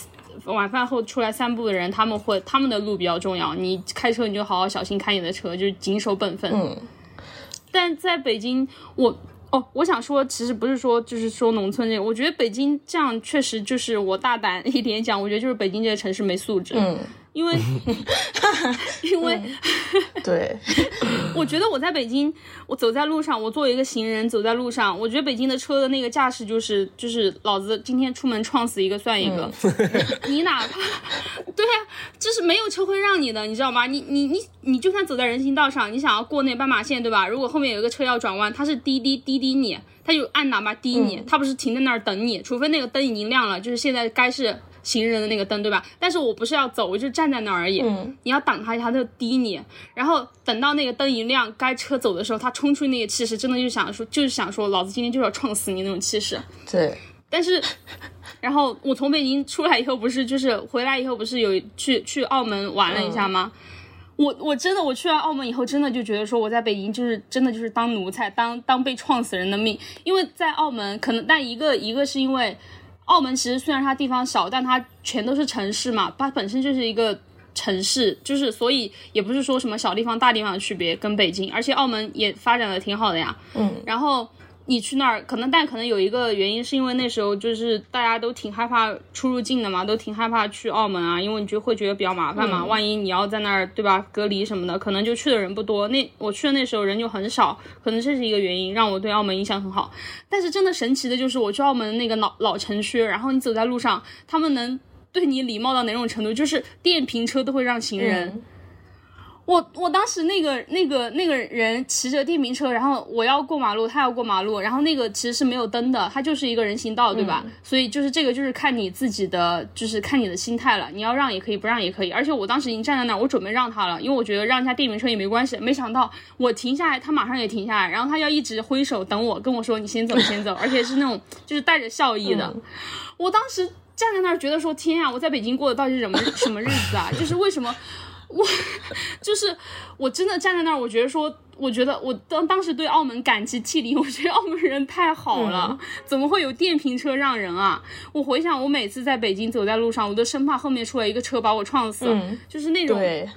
晚饭后出来散步的人，他们会他们的路比较重要。你开车你就好好小心开你的车，就是谨守本分。嗯，但在北京，我哦，我想说，其实不是说就是说农村这个，我觉得北京这样确实就是我大胆一点讲，我觉得就是北京这个城市没素质。嗯。因为，(laughs) 因为，对，(laughs) 我觉得我在北京，我走在路上，我作为一个行人走在路上，我觉得北京的车的那个架势就是就是老子今天出门撞死一个算一个，(laughs) 你哪怕，对啊，就是没有车会让你的，你知道吗？你你你你就算走在人行道上，你想要过那斑马线，对吧？如果后面有一个车要转弯，它是滴滴滴滴你，他就按喇叭滴你，他不是停在那儿等你，除非那个灯已经亮了，就是现在该是。行人的那个灯，对吧？但是我不是要走，我就站在那儿而已。嗯，你要挡他一下，他就滴你。然后等到那个灯一亮，该车走的时候，他冲出那个气势，真的就想说，就是想说，老子今天就要撞死你那种气势。对。但是，然后我从北京出来以后，不是就是回来以后，不是有去去澳门玩了一下吗？我我真的我去完澳门以后，真的就觉得说，我在北京就是真的就是当奴才，当当被撞死人的命。因为在澳门，可能但一个一个是因为。澳门其实虽然它地方小，但它全都是城市嘛，它本身就是一个城市，就是所以也不是说什么小地方大地方的区别，跟北京，而且澳门也发展的挺好的呀。嗯，然后。你去那儿可能，但可能有一个原因，是因为那时候就是大家都挺害怕出入境的嘛，都挺害怕去澳门啊，因为你就会觉得比较麻烦嘛，万一你要在那儿对吧隔离什么的，可能就去的人不多。那我去的那时候人就很少，可能这是一个原因，让我对澳门印象很好。但是真的神奇的就是，我去澳门那个老老城区，然后你走在路上，他们能对你礼貌到哪种程度？就是电瓶车都会让行人。我我当时那个那个那个人骑着电瓶车，然后我要过马路，他要过马路，然后那个其实是没有灯的，它就是一个人行道，对吧？所以就是这个就是看你自己的，就是看你的心态了。你要让也可以，不让也可以。而且我当时已经站在那儿，我准备让他了，因为我觉得让一下电瓶车也没关系。没想到我停下来，他马上也停下来，然后他要一直挥手等我，跟我说你先走，先走，而且是那种就是带着笑意的。我当时站在那儿觉得说天啊，我在北京过的到底是什么什么日子啊？就是为什么？我 (laughs) 就是我真的站在那儿，我觉得说，我觉得我当当时对澳门感激涕零，我觉得澳门人太好了，怎么会有电瓶车让人啊？我回想我每次在北京走在路上，我都生怕后面出来一个车把我撞死，就是那种，对，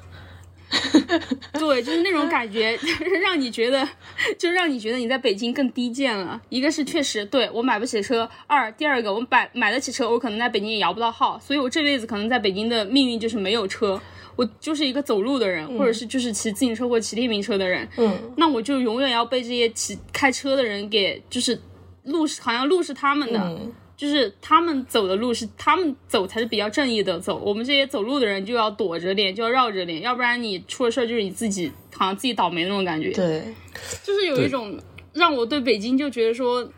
对，就是那种感觉，就 (laughs) 是让你觉得，就让你觉得你在北京更低贱了。一个是确实对我买不起车，二第二个我买买得起车，我可能在北京也摇不到号，所以我这辈子可能在北京的命运就是没有车。我就是一个走路的人，或者是就是骑自行车或骑电瓶车的人，嗯，那我就永远要被这些骑开车的人给就是路是好像路是他们的，就是他们走的路是他们走才是比较正义的走，我们这些走路的人就要躲着点，就要绕着点，要不然你出了事儿就是你自己好像自己倒霉那种感觉。对，就是有一种让我对北京就觉得说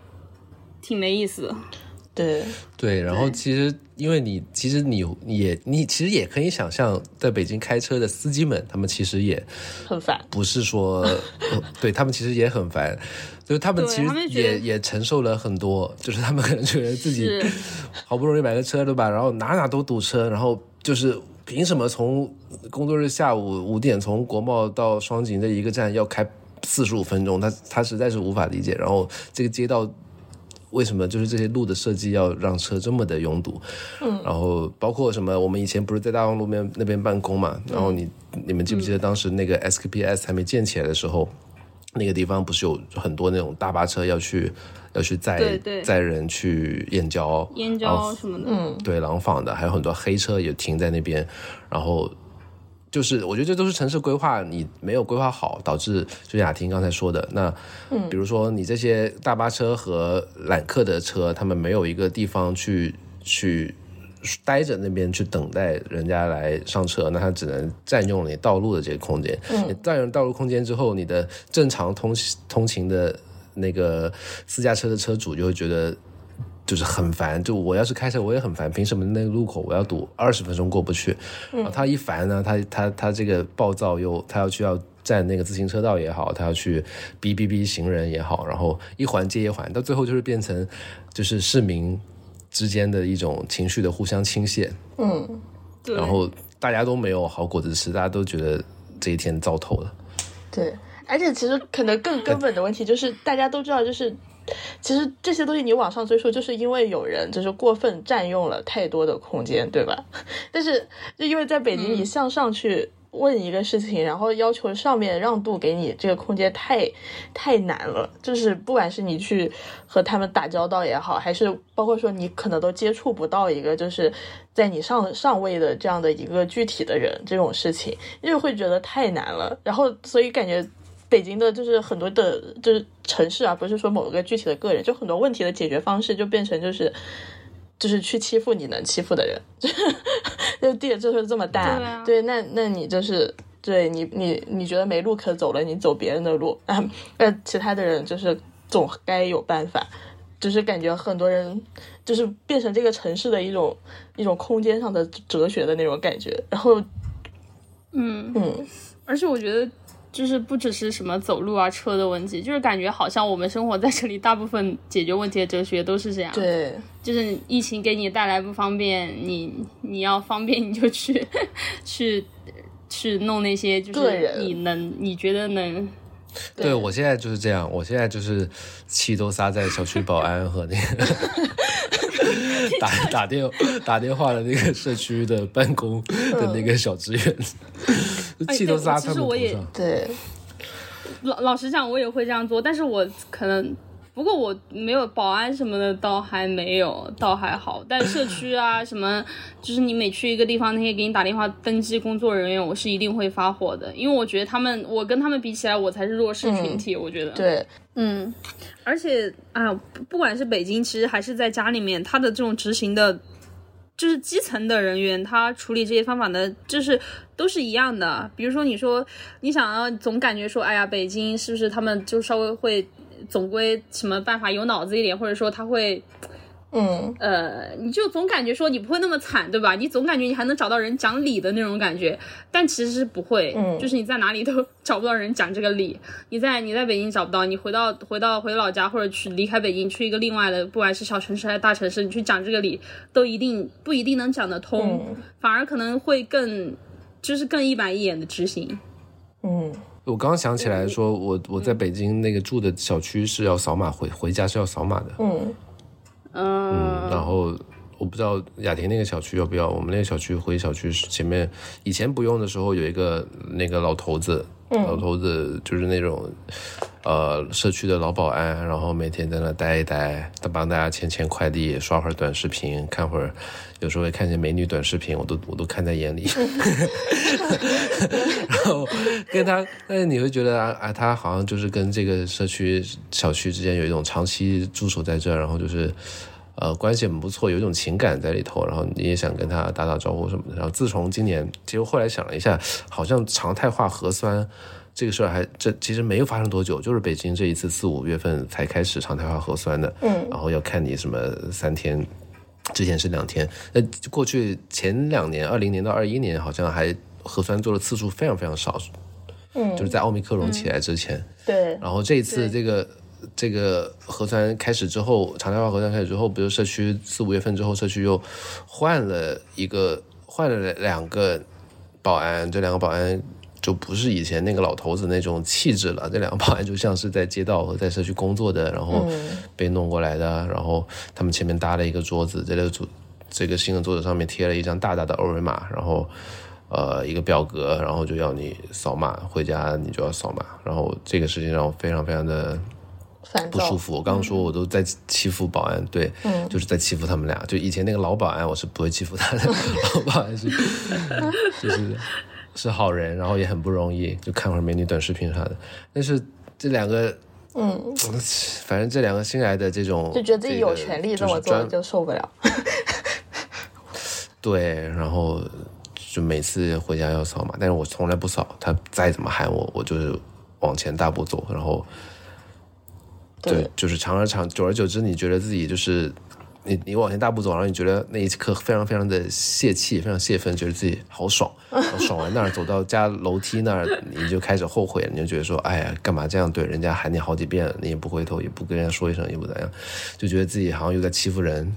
挺没意思的。对，对，然后其实因为你其实你你也你其实也可以想象，在北京开车的司机们，他们其实也很烦。不是说，呃对他们其实也很烦，就是他们其实也也承受了很多，就是他们可能觉得自己好不容易买个车对吧，然后哪哪都堵车，然后就是凭什么从工作日下午五点从国贸到双井这一个站要开四十五分钟，他他实在是无法理解，然后这个街道。为什么就是这些路的设计要让车这么的拥堵？嗯，然后包括什么，我们以前不是在大望路面那边办公嘛，然后你你们记不记得当时那个 SKPS 还没建起来的时候，那个地方不是有很多那种大巴车要去要去载载人去燕郊，燕郊什么的，嗯，对廊坊的，还有很多黑车也停在那边，然后就是我觉得这都是城市规划你没有规划好，导致就像雅婷刚才说的，那比如说你这些大巴车和揽客的车，他们没有一个地方去去。待着那边去等待人家来上车，那他只能占用了你道路的这个空间。你占用道路空间之后，你的正常通通勤的那个私家车的车主就会觉得就是很烦，就我要是开车我也很烦，凭什么那个路口我要堵二十分钟过不去？然后他一烦呢，他他他这个暴躁又他要去要占那个自行车道也好，他要去逼逼逼行人也好，然后一环接一环，到最后就是变成就是市民之间的一种情绪的互相倾泻，嗯，对，然后大家都没有好果子吃，大家都觉得这一天糟透了。对，而且其实可能更根本的问题就是，大家都知道，就是其实这些东西你往上追溯，就是因为有人就是过分占用了太多的空间，对吧？(laughs) 但是就因为在北京，你向上去问一个事情，然后要求上面让渡给你这个空间太太难了，就是不管是你去和他们打交道也好，还是包括说你可能都接触不到一个就是在你上上位的这样的一个具体的人这种事情，因为会觉得太难了，然后所以感觉。北京的就是很多的，就是城市啊，不是说某个具体的个人，就很多问题的解决方式就变成就是，就是去欺负你能欺负的人，(laughs) 就地就是这么大，对啊。对，那那你就是对你你你觉得没路可走了，你走别人的路啊，(laughs) 那其他的人就是总该有办法，就是感觉很多人就是变成这个城市的一种一种空间上的哲学的那种感觉，然后嗯，嗯。而且我觉得。就是不只是什么走路啊、车的问题，就是感觉好像我们生活在这里，大部分解决问题的哲学都是这样。对就是疫情给你带来不方便，你你要方便你就去去去弄那些，就是你能你觉得能对我现在就是这样，我现在就是气都撒在小区保安和那个 (laughs) 打打电打电话的那个社区的办公的那个小职员，(laughs) (laughs) 气都撒他们头哎其实我也上。对老老实讲，我也会这样做，但是我可能。不过我没有保安什么的，倒还没有，倒还好。但社区啊什么，就是你每去一个地方，那些给你打电话登记工作人员，我是一定会发火的，因为我觉得他们，我跟他们比起来，我才是弱势群体。我觉得，对嗯，而且啊，不不管是北京，其实还是在家里面，他的这种执行的，就是基层的人员，他处理这些方法呢，就是都是一样的。比如说，你说你想要总感觉说，哎呀，北京是不是他们就稍微会总归什么办法有脑子一点，或者说他会。嗯。呃，你就总感觉说你不会那么惨，对吧？你总感觉你还能找到人讲理的那种感觉，但其实是不会，嗯。就是你在哪里都找不到人讲这个理。你在你在北京找不到，你回到回到回老家或者去离开北京去一个另外的，不管是小城市还是大城市，你去讲这个理，都一定不一定能讲得通，嗯。反而可能会更就是更一板一眼的执行。嗯。我刚想起来说，我我在北京那个住的小区是要扫码回回家是要扫码的，嗯嗯，然后我不知道雅婷那个小区要不要，我们那个小区回小区前面以前不用的时候有一个那个老头子，老头子就是那种呃社区的老保安，然后每天在那待一待，他帮大家签签快递，刷会儿短视频，看会儿，有时候会看见美女短视频，我都我都看在眼里。(laughs) 然后跟他，但是你会觉得啊啊，他好像就是跟这个社区小区之间有一种长期驻守在这儿，然后就是。呃，关系很不错，有一种情感在里头，然后你也想跟他打打招呼什么的。然后自从今年，其实后来想了一下，好像常态化核酸这个事儿还这其实没有发生多久，就是北京这一次四五月份才开始常态化核酸的，嗯，然后要看你什么三天，之前是两天，那过去前两年，二零年到二一年好像还核酸做的次数非常非常少，嗯，就是在奥密克戎起来之前，对，然后这一次这个这个核酸开始之后，常态化核酸开始之后，比如社区四五月份之后，社区又换了一个换了两个保安，这两个保安就不是以前那个老头子那种气质了，这两个保安就像是在街道和在社区工作的，然后被弄过来的，然后他们前面搭了一个桌子，这个桌这个新的桌子上面贴了一张大大的二维码，然后。呃，一个表格，然后就要你扫码，回家你就要扫码，然后这个事情让我非常非常的不舒服。我刚刚说我都在欺负保安，对，嗯就是在欺负他们俩。就以前那个老保安，我是不会欺负他的，(laughs) 老保安是 (laughs) 就是是好人，然后也很不容易，就看会儿美女短视频啥的。但是这两个，嗯，反正这两个新来的这种，就觉得自己有权利这么做就受不了。(laughs) 对，然后就每次回家要扫码，但是我从来不扫，他再怎么喊我，我就是往前大步走，然后就对就是长而长，久而久之，你觉得自己就是你你往前大步走，然后你觉得那一刻非常非常的泄气，非常泄愤，觉得自己好爽，(laughs) 然后爽完那儿走到家楼梯那儿，你就开始后悔，你就觉得说，哎呀，干嘛这样对人家喊你好几遍，你也不回头，也不跟人家说一声，也不咋样，就觉得自己好像又在欺负人。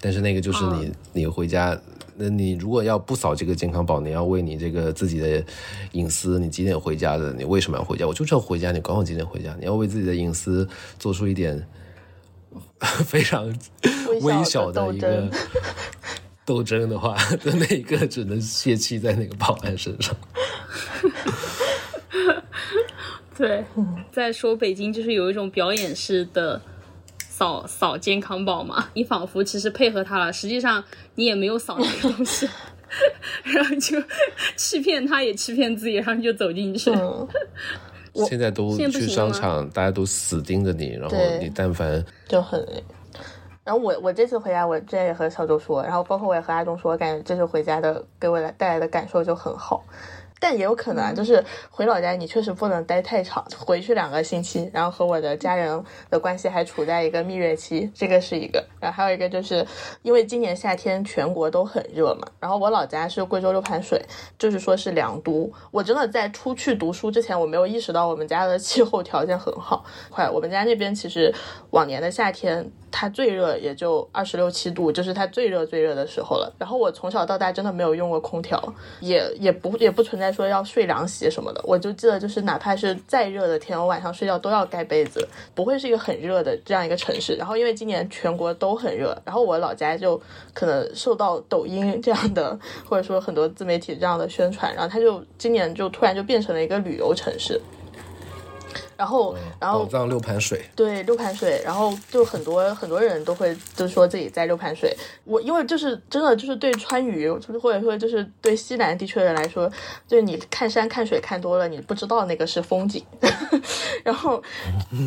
但是那个就是你，你回家，那你如果要不扫这个健康宝，你要为你这个自己的隐私，你几点回家的，你为什么要回家？我就是要回家，你管我几点回家？你要为自己的隐私做出一点非常微小的一个斗争的话，那 (laughs) 那一个只能泄气在那个保安身上。(laughs) 对，在说北京就是有一种表演式的扫扫健康宝嘛，你仿佛其实配合他了，实际上你也没有扫那个东西，(laughs) 然后就欺骗他，也欺骗自己，然后就走进去。嗯，现在都去商场，大家都死盯着你，然后你但凡就很累。然后我我这次回家，我之前也和小周说，然后包括我也和阿忠说，我感觉这次回家的给我来带来的感受就很好。但也有可能啊，就是回老家你确实不能待太长，回去两个星期，然后和我的家人的关系还处在一个蜜月期，这个是一个。然后还有一个就是因为今年夏天全国都很热嘛，然后我老家是贵州六盘水，就是说是凉都。我真的在出去读书之前，我没有意识到我们家的气候条件很好。快，我们家那边其实往年的夏天它最热也就二十六七度，就是它最热最热的时候了。然后我从小到大真的没有用过空调，也也不也不存在说要睡凉席什么的。我就记得就是哪怕是再热的天，我晚上睡觉都要盖被子，不会是一个很热的这样一个城市。然后因为今年全国都很热，然后我老家就可能受到抖音这样的或者说很多自媒体这样的宣传，然后它就今年就突然就变成了一个旅游城市。然后，然后宝藏六盘水，对六盘水，然后就很多很多人都会就说自己在六盘水。我因为就是真的就是对川渝，或者说就是对西南地区的人来说，就是你看山看水看多了，你不知道那个是风景。(laughs) 然后，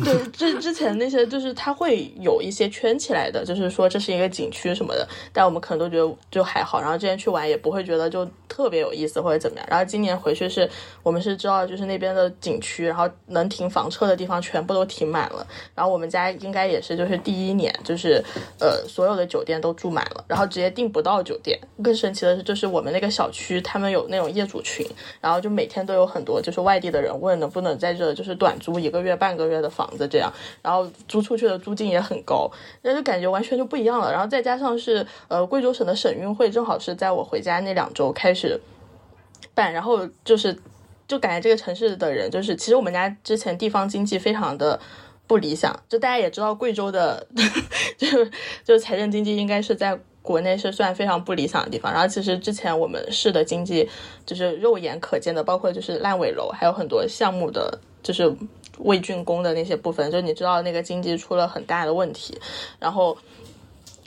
对之之前那些就是它会有一些圈起来的，就是说这是一个景区什么的，但我们可能都觉得就还好。然后之前去玩也不会觉得就特别有意思或者怎么样。然后今年回去是我们是知道就是那边的景区，然后能停房车的地方全部都停满了。然后我们家应该也是就是第一年，就是呃所有的酒店都住满了，然后直接订不到酒店。更神奇的是，就是我们那个小区他们有那种业主群，然后就每天都有很多就是外地的人问能不能在这就是短租一个月半个月的房子这样，然后租出去的租金也很高，那就感觉完全就不一样了。然后再加上是呃贵州省的省运会正好是在我回家那两周开始是办，然后就是就感觉这个城市的人就是其实我们家之前地方经济非常的。不理想，就大家也知道，贵州的，(laughs) 就是就是财政经济应该是在国内是算非常不理想的地方。然后其实之前我们市的经济就是肉眼可见的，包括就是烂尾楼，还有很多项目的就是未竣工的那些部分，就你知道那个经济出了很大的问题。然后，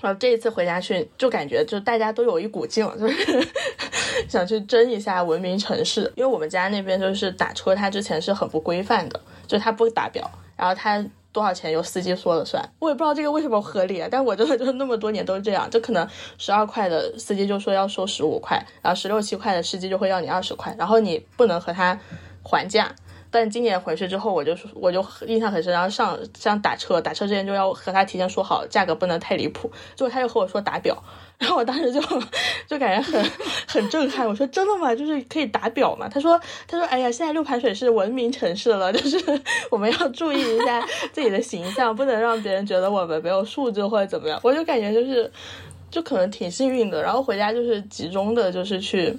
然后这一次回家去，就感觉就大家都有一股劲，就是 (laughs) 想去争一下文明城市。因为我们家那边就是打车，它之前是很不规范的，就它不打表。然后它多少钱由司机说了算。我也不知道这个为什么合理啊，但我真的就是那么多年都是这样，就可能十二块的司机就说要收十五块，然后十六七块的司机就会要你二十块，然后你不能和他还价。但今年回去之后，我就我就印象很深，然后上像打车，打车之前就要和他提前说好价格不能太离谱，结果他又和我说打表，然后我当时就 (laughs) 就感觉很很震撼，我说真的吗？就是可以打表吗？他说他说哎呀，现在六盘水是文明城市了，就是 (laughs) 我们要注意一下自己的形象，不能让别人觉得我们没有素质或者怎么样。我就感觉就是就可能挺幸运的，然后回家就是集中的就是去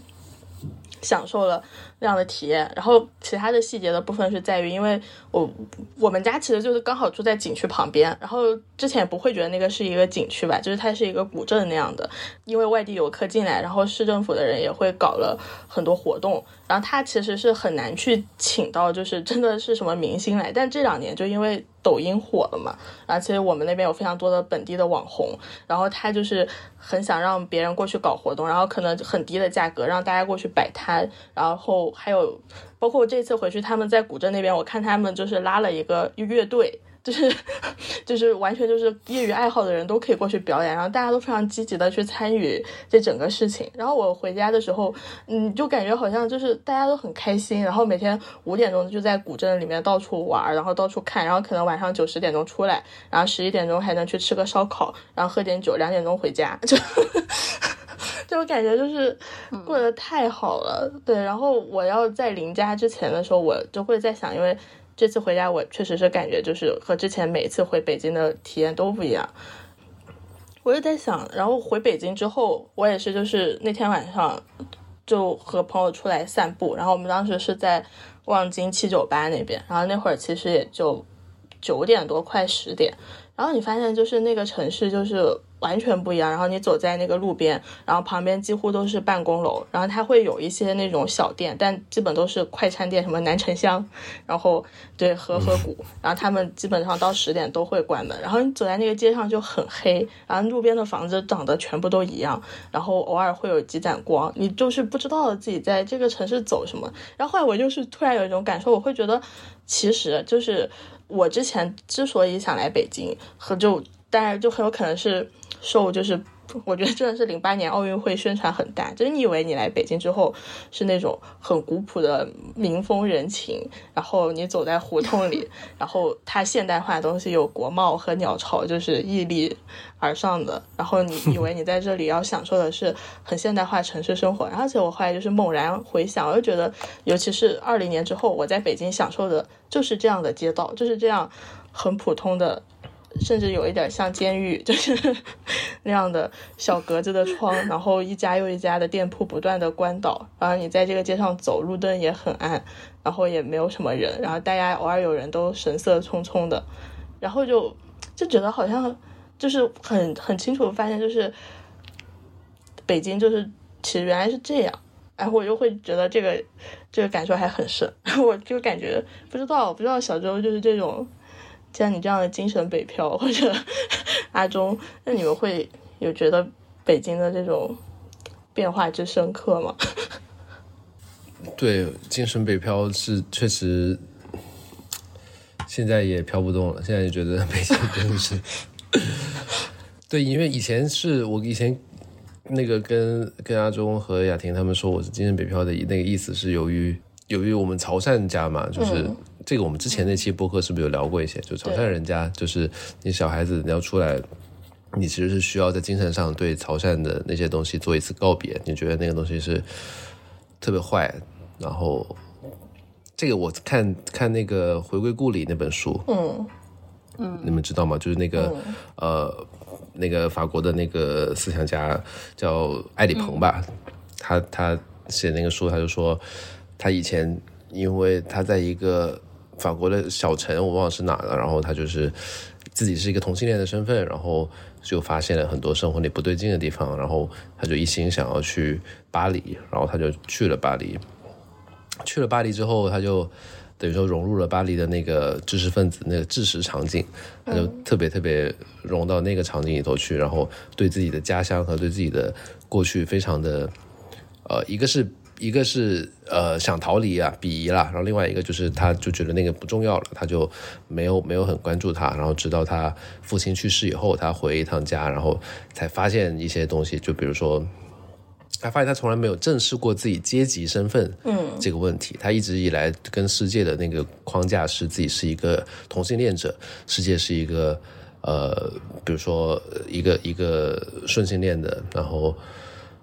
享受了。这样的体验，然后其他的细节的部分是在于，因为我我们家其实就是刚好住在景区旁边，然后之前不会觉得那个是一个景区吧，就是它是一个古镇那样的，因为外地游客进来，然后市政府的人也会搞了很多活动，然后它其实是很难去请到就是真的是什么明星来，但这两年就因为抖音火了嘛，而且我们那边有非常多的本地的网红，然后他就是很想让别人过去搞活动，然后可能很低的价格让大家过去摆摊，然后。还有，包括我这次回去，他们在古镇那边，我看他们就是拉了一个乐队，就是就是完全就是业余爱好的人都可以过去表演，然后大家都非常积极的去参与这整个事情。然后我回家的时候，嗯，就感觉好像就是大家都很开心，然后每天五点钟就在古镇里面到处玩，然后到处看，然后可能晚上九十点钟出来，然后十一点钟还能去吃个烧烤，然后喝点酒，两点钟回家 (laughs) 就。就感觉就是过得太好了，对。然后我要在临家之前的时候，我就会在想，因为这次回家我确实是感觉就是和之前每一次回北京的体验都不一样。我就在想，然后回北京之后，我也是就是那天晚上就和朋友出来散步，然后我们当时是在望京七九八那边，然后那会儿其实也就九点多快十点，然后你发现就是那个城市就是。完全不一样。然后你走在那个路边，然后旁边几乎都是办公楼，然后它会有一些那种小店，但基本都是快餐店，什么南城香，然后对和和谷，(laughs) 然后他们基本上到十点都会关门。然后你走在那个街上就很黑，然后路边的房子长得全部都一样，然后偶尔会有几盏光，你就是不知道自己在这个城市走什么。然后后来我就是突然有一种感受，我会觉得其实就是我之前之所以想来北京和就。当然就很有可能是受，就是 (laughs) 我觉得真的是零八年奥运会宣传很大，就是你以为你来北京之后是那种很古朴的民风人情，然后你走在胡同里，然后它现代化的东西有国贸和鸟巢，就是屹立而上的，然后你以为你在这里要享受的是很现代化城市生活，而且我后来就是猛然回想，我就觉得，尤其是二零年之后，我在北京享受的就是这样的街道，就是这样很普通的。甚至有一点像监狱，就是 (laughs) 那样的小格子的窗，然后一家又一家的店铺不断的关倒，然后你在这个街上走，路灯也很暗，然后也没有什么人，然后大家偶尔有人都神色匆匆的，然后就就觉得好像就是很很清楚发现，就是北京就是其实原来是这样，然后我就会觉得这个这个感受还很深，我就感觉不知道不知道小周就是这种。像你这样的精神北漂，或者 (laughs) 阿忠，那你们会有觉得北京的这种变化之深刻吗？(laughs) 对，精神北漂是确实，现在也飘不动了。现在就觉得北京真的是，对，因为以前是我以前那个跟跟阿忠和雅婷他们说我是精神北漂的那个意思是由于由于我们潮汕家嘛，就是。这个我们之前那期播客是不是有聊过一些？就潮汕人家，就是你小孩子你要出来，你其实是需要在精神上对潮汕的那些东西做一次告别。你觉得那个东西是特别坏？然后这个我看看那个《回归故里》那本书，嗯嗯，你们知道吗？就是那个呃，那个法国的那个思想家叫艾里蓬吧，他他写那个书，他就说他以前因为他在一个法国的小城，我忘了是哪了。然后他就是自己是一个同性恋的身份，然后就发现了很多生活里不对劲的地方，然后他就一心想要去巴黎，然后他就去了巴黎。去了巴黎之后，他就等于说融入了巴黎的那个知识分子那个知识场景，他就特别特别融到那个场景里头去，然后对自己的家乡和对自己的过去非常的呃，一个是一个是呃想逃离啊，鄙夷啦，然后另外一个就是他就觉得那个不重要了，他就没有没有很关注他，然后直到他父亲去世以后，他回一趟家，然后才发现一些东西，就比如说。他发现他从来没有正视过自己阶级身份，嗯，这个问题。他一直以来跟世界的那个框架是自己是一个同性恋者，世界是一个呃，比如说一个一个顺性恋的，然后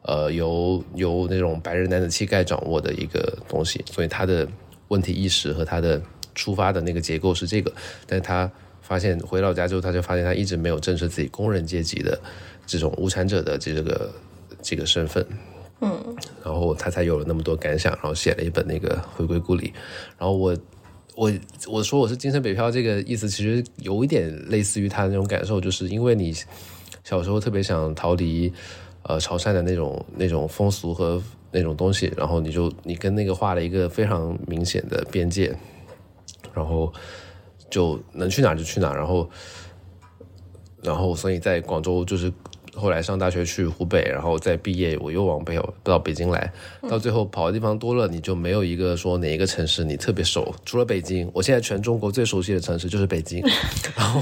呃由由那种白人男子气概掌握的一个东西。所以他的问题意识和他的出发的那个结构是这个。但是他发现回老家之后，他就发现他一直没有正视自己工人阶级的这种无产者的这个。这个身份，嗯，然后他才有了那么多感想，然后写了一本那个《回归故里》。然后我我我说我是精神北漂，这个意思其实有一点类似于他的那种感受，就是因为你小时候特别想逃离呃潮汕的那种那种风俗和那种东西，然后你就你跟那个画了一个非常明显的边界，然后就能去哪就去哪，然后然后所以在广州就是。后来上大学去湖北，然后再毕业，我又往北到北京来，到最后跑的地方多了，你就没有一个说哪一个城市你特别熟，除了北京，我现在全中国最熟悉的城市就是北京。(laughs) 然后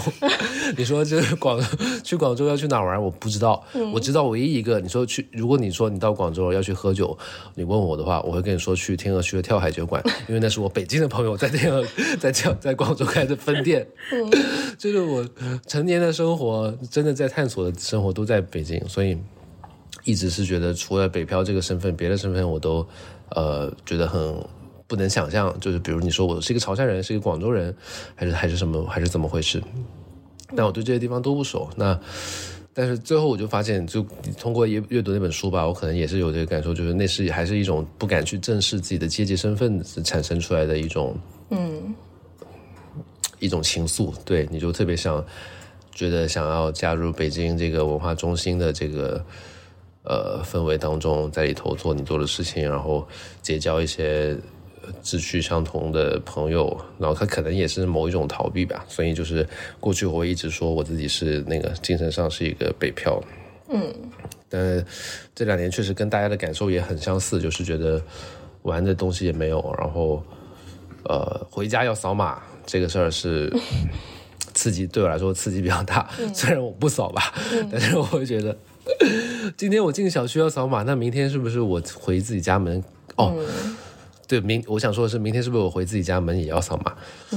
你说这广去广州要去哪玩，我不知道，我知道唯一一个你说去，如果你说你到广州要去喝酒，你问我的话，我会跟你说去天鹅区的跳海酒馆，因为那是我北京的朋友在天鹅在跳在广州开的分店。(laughs) 就是我成年的生活，真的在探索的生活都在。北京，所以一直是觉得除了北漂这个身份，别的身份我都呃觉得很不能想象。就是比如你说我是一个潮汕人，是一个广州人，还是还是什么，还是怎么回事？但我对这些地方都不熟。那但是最后我就发现，就通过阅阅读那本书吧，我可能也是有这个感受，就是那是还是一种不敢去正视自己的阶级身份产生出来的一种嗯一种情愫。对，你就特别想。觉得想要加入北京这个文化中心的这个呃氛围当中，在里头做你做的事情，然后结交一些志趣相同的朋友，然后他可能也是某一种逃避吧。所以就是过去我一直说我自己是那个精神上是一个北漂，嗯，但这两年确实跟大家的感受也很相似，就是觉得玩的东西也没有，然后呃回家要扫码这个事儿是。(laughs) 刺激对我来说刺激比较大，虽然我不扫吧，但是我会觉得，今天我进小区要扫码，那明天是不是我回自己家门？哦，对，明我想说的是，明天是不是我回自己家门也要扫码？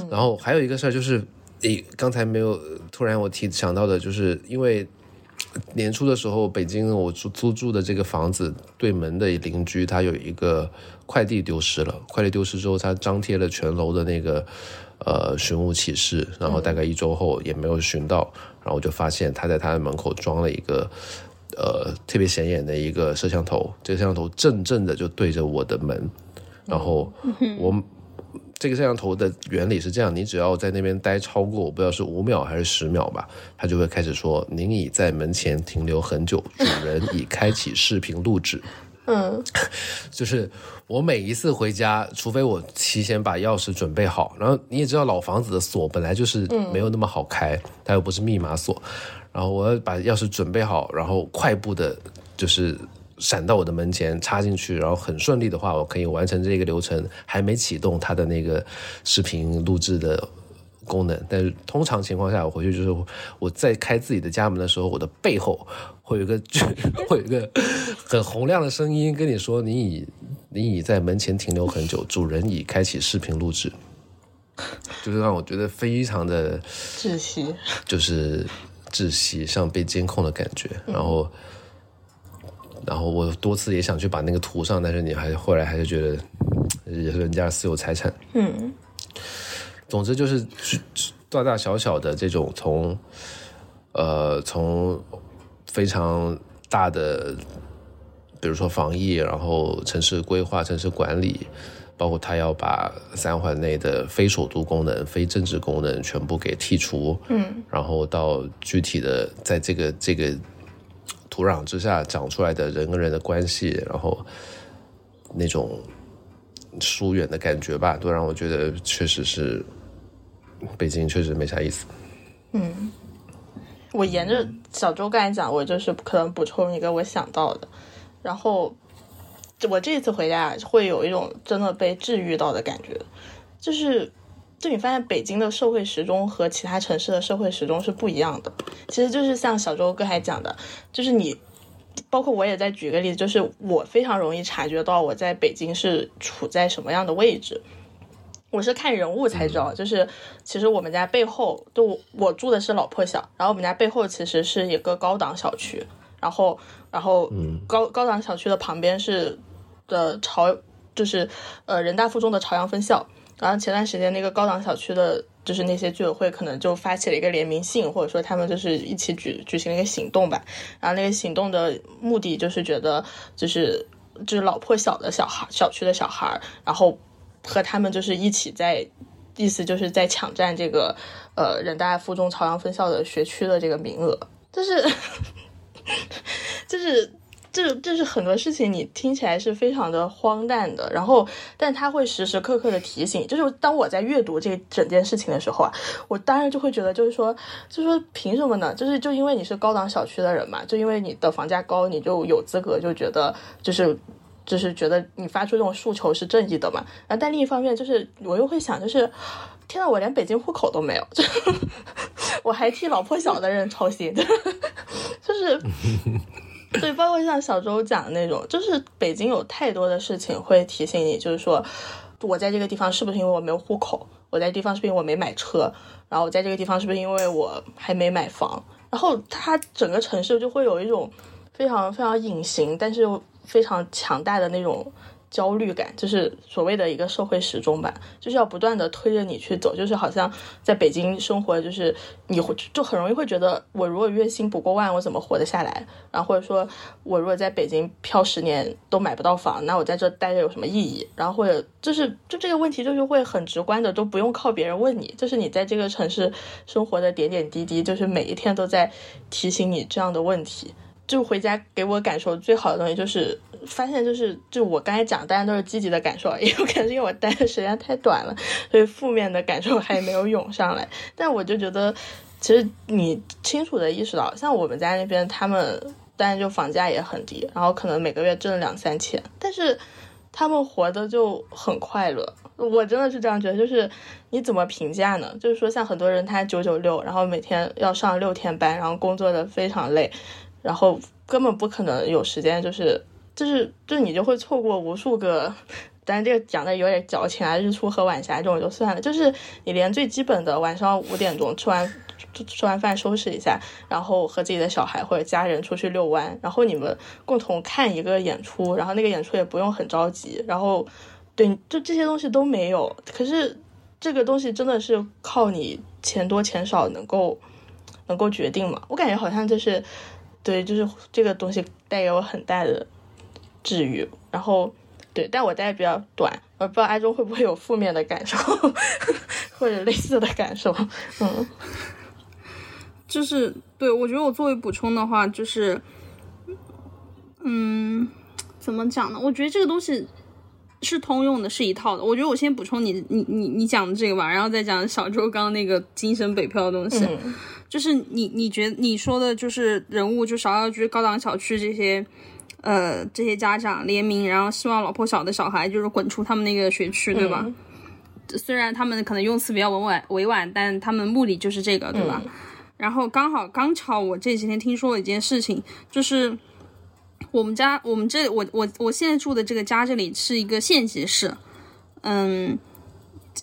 然后还有一个事儿就是，诶，刚才没有突然我提想到的，就是因为年初的时候，北京我租租住的这个房子对门的邻居他有一个快递丢失了，快递丢失之后，他张贴了全楼的那个。呃，寻物启事，然后大概一周后也没有寻到，然后我就发现他在他的门口装了一个呃特别显眼的一个摄像头，这个摄像头正正的就对着我的门，然后我这个摄像头的原理是这样，你只要在那边待超过我不知道是五秒还是十秒吧，它就会开始说您已在门前停留很久，主人已开启视频录制。嗯，(laughs) 就是我每一次回家，除非我提前把钥匙准备好，然后你也知道老房子的锁本来就是没有那么好开，它又不是密码锁，然后我要把钥匙准备好，然后快步的，就是闪到我的门前插进去，然后很顺利的话，我可以完成这个流程，还没启动它的那个视频录制的。功能，但是通常情况下，我回去就是我在开自己的家门的时候，我的背后会有一个 (laughs) 会有一个很洪亮的声音跟你说：“你已你已在门前停留很久，主人已开启视频录制。”就是让我觉得非常的窒息，就是窒息，像被监控的感觉。然后，然后我多次也想去把那个涂上，但是你还后来还是觉得也是人家私有财产。嗯。总之就是大大小小的这种从，呃，从非常大的，比如说防疫，然后城市规划、城市管理，包括他要把三环内的非首都功能、非政治功能全部给剔除，嗯，然后到具体的在这个这个土壤之下长出来的人跟人的关系，然后那种。疏远的感觉吧，都让我觉得确实是北京确实没啥意思。嗯，我沿着小周刚才讲，我就是可能补充一个我想到的，然后我这次回家会有一种真的被治愈到的感觉，就是就你发现北京的社会时钟和其他城市的社会时钟是不一样的。其实就是像小周哥还讲的，就是你。包括我也在举个例子，就是我非常容易察觉到我在北京是处在什么样的位置。我是看人物才知道，就是其实我们家背后，就我住的是老破小，然后我们家背后其实是一个高档小区，然后然后高高档小区的旁边是的朝，就是呃人大附中的朝阳分校，然后前段时间那个高档小区的。就是那些居委会可能就发起了一个联名信，或者说他们就是一起举举行了一个行动吧。然后那个行动的目的就是觉得，就是就是老破小的小孩，小区的小孩，然后和他们就是一起在，意思就是在抢占这个呃人大附中朝阳分校的学区的这个名额，就是 (laughs) 就是。这这是很多事情，你听起来是非常的荒诞的，然后，但他会时时刻刻的提醒，就是当我在阅读这整件事情的时候啊，我当然就会觉得，就是说，就是说，凭什么呢？就是就因为你是高档小区的人嘛，就因为你的房价高，你就有资格就觉得，就是就是觉得你发出这种诉求是正义的嘛。然后，但另一方面，就是我又会想，就是天呐，我连北京户口都没有，(laughs) 就我还替老破小的人操心，(laughs) 就是。对，包括像小周讲的那种，就是北京有太多的事情会提醒你，就是说，我在这个地方是不是因为我没有户口？我在地方是不是因为我没买车？然后我在这个地方是不是因为我还没买房？然后它整个城市就会有一种非常非常隐形，但是又非常强大的那种。焦虑感就是所谓的一个社会时钟吧，就是要不断的推着你去走，就是好像在北京生活，就是你会就很容易会觉得，我如果月薪不过万，我怎么活得下来？然后或者说我如果在北京漂十年都买不到房，那我在这待着有什么意义？然后或者就是就这个问题就是会很直观的，都不用靠别人问你，就是你在这个城市生活的点点滴滴，就是每一天都在提醒你这样的问题。就回家给我感受最好的东西，就是发现就是就我刚才讲，大家都是积极的感受，也有可能是因为我待的时间太短了，所以负面的感受还没有涌上来。但我就觉得，其实你清楚的意识到，像我们家那边，他们当然就房价也很低，然后可能每个月挣两三千，但是他们活的就很快乐。我真的是这样觉得，就是你怎么评价呢？就是说，像很多人他九九六，然后每天要上六天班，然后工作的非常累。然后根本不可能有时间，就是就是就你就会错过无数个，但是这个讲的有点矫情啊，日出和晚霞这种就算了，就是你连最基本的晚上五点钟吃完吃完饭收拾一下，然后和自己的小孩或者家人出去遛弯，然后你们共同看一个演出，然后那个演出也不用很着急，然后对，就这些东西都没有。可是这个东西真的是靠你钱多钱少能够能够决定吗？我感觉好像就是。对，就是这个东西带给我很大的治愈，然后对，但我待的比较短，我不知道阿忠会不会有负面的感受，(laughs) 或者类似的感受，嗯，(laughs) 就是对我觉得我作为补充的话，就是，嗯，怎么讲呢？我觉得这个东西是通用的，是一套的。我觉得我先补充你你你你讲的这个吧，然后再讲小周刚那个精神北漂的东西。(laughs) 就是你，你觉得你说的就是人物，就芍药居高档小区这些，呃，这些家长联名，然后希望老破小的小孩就是滚出他们那个学区，对吧？虽然他们可能用词比较委婉委婉，但他们目的就是这个，对吧？然后刚好刚巧我这几天听说了一件事情，就是我们家我们这我我我现在住的这个家这里是一个县级市，嗯，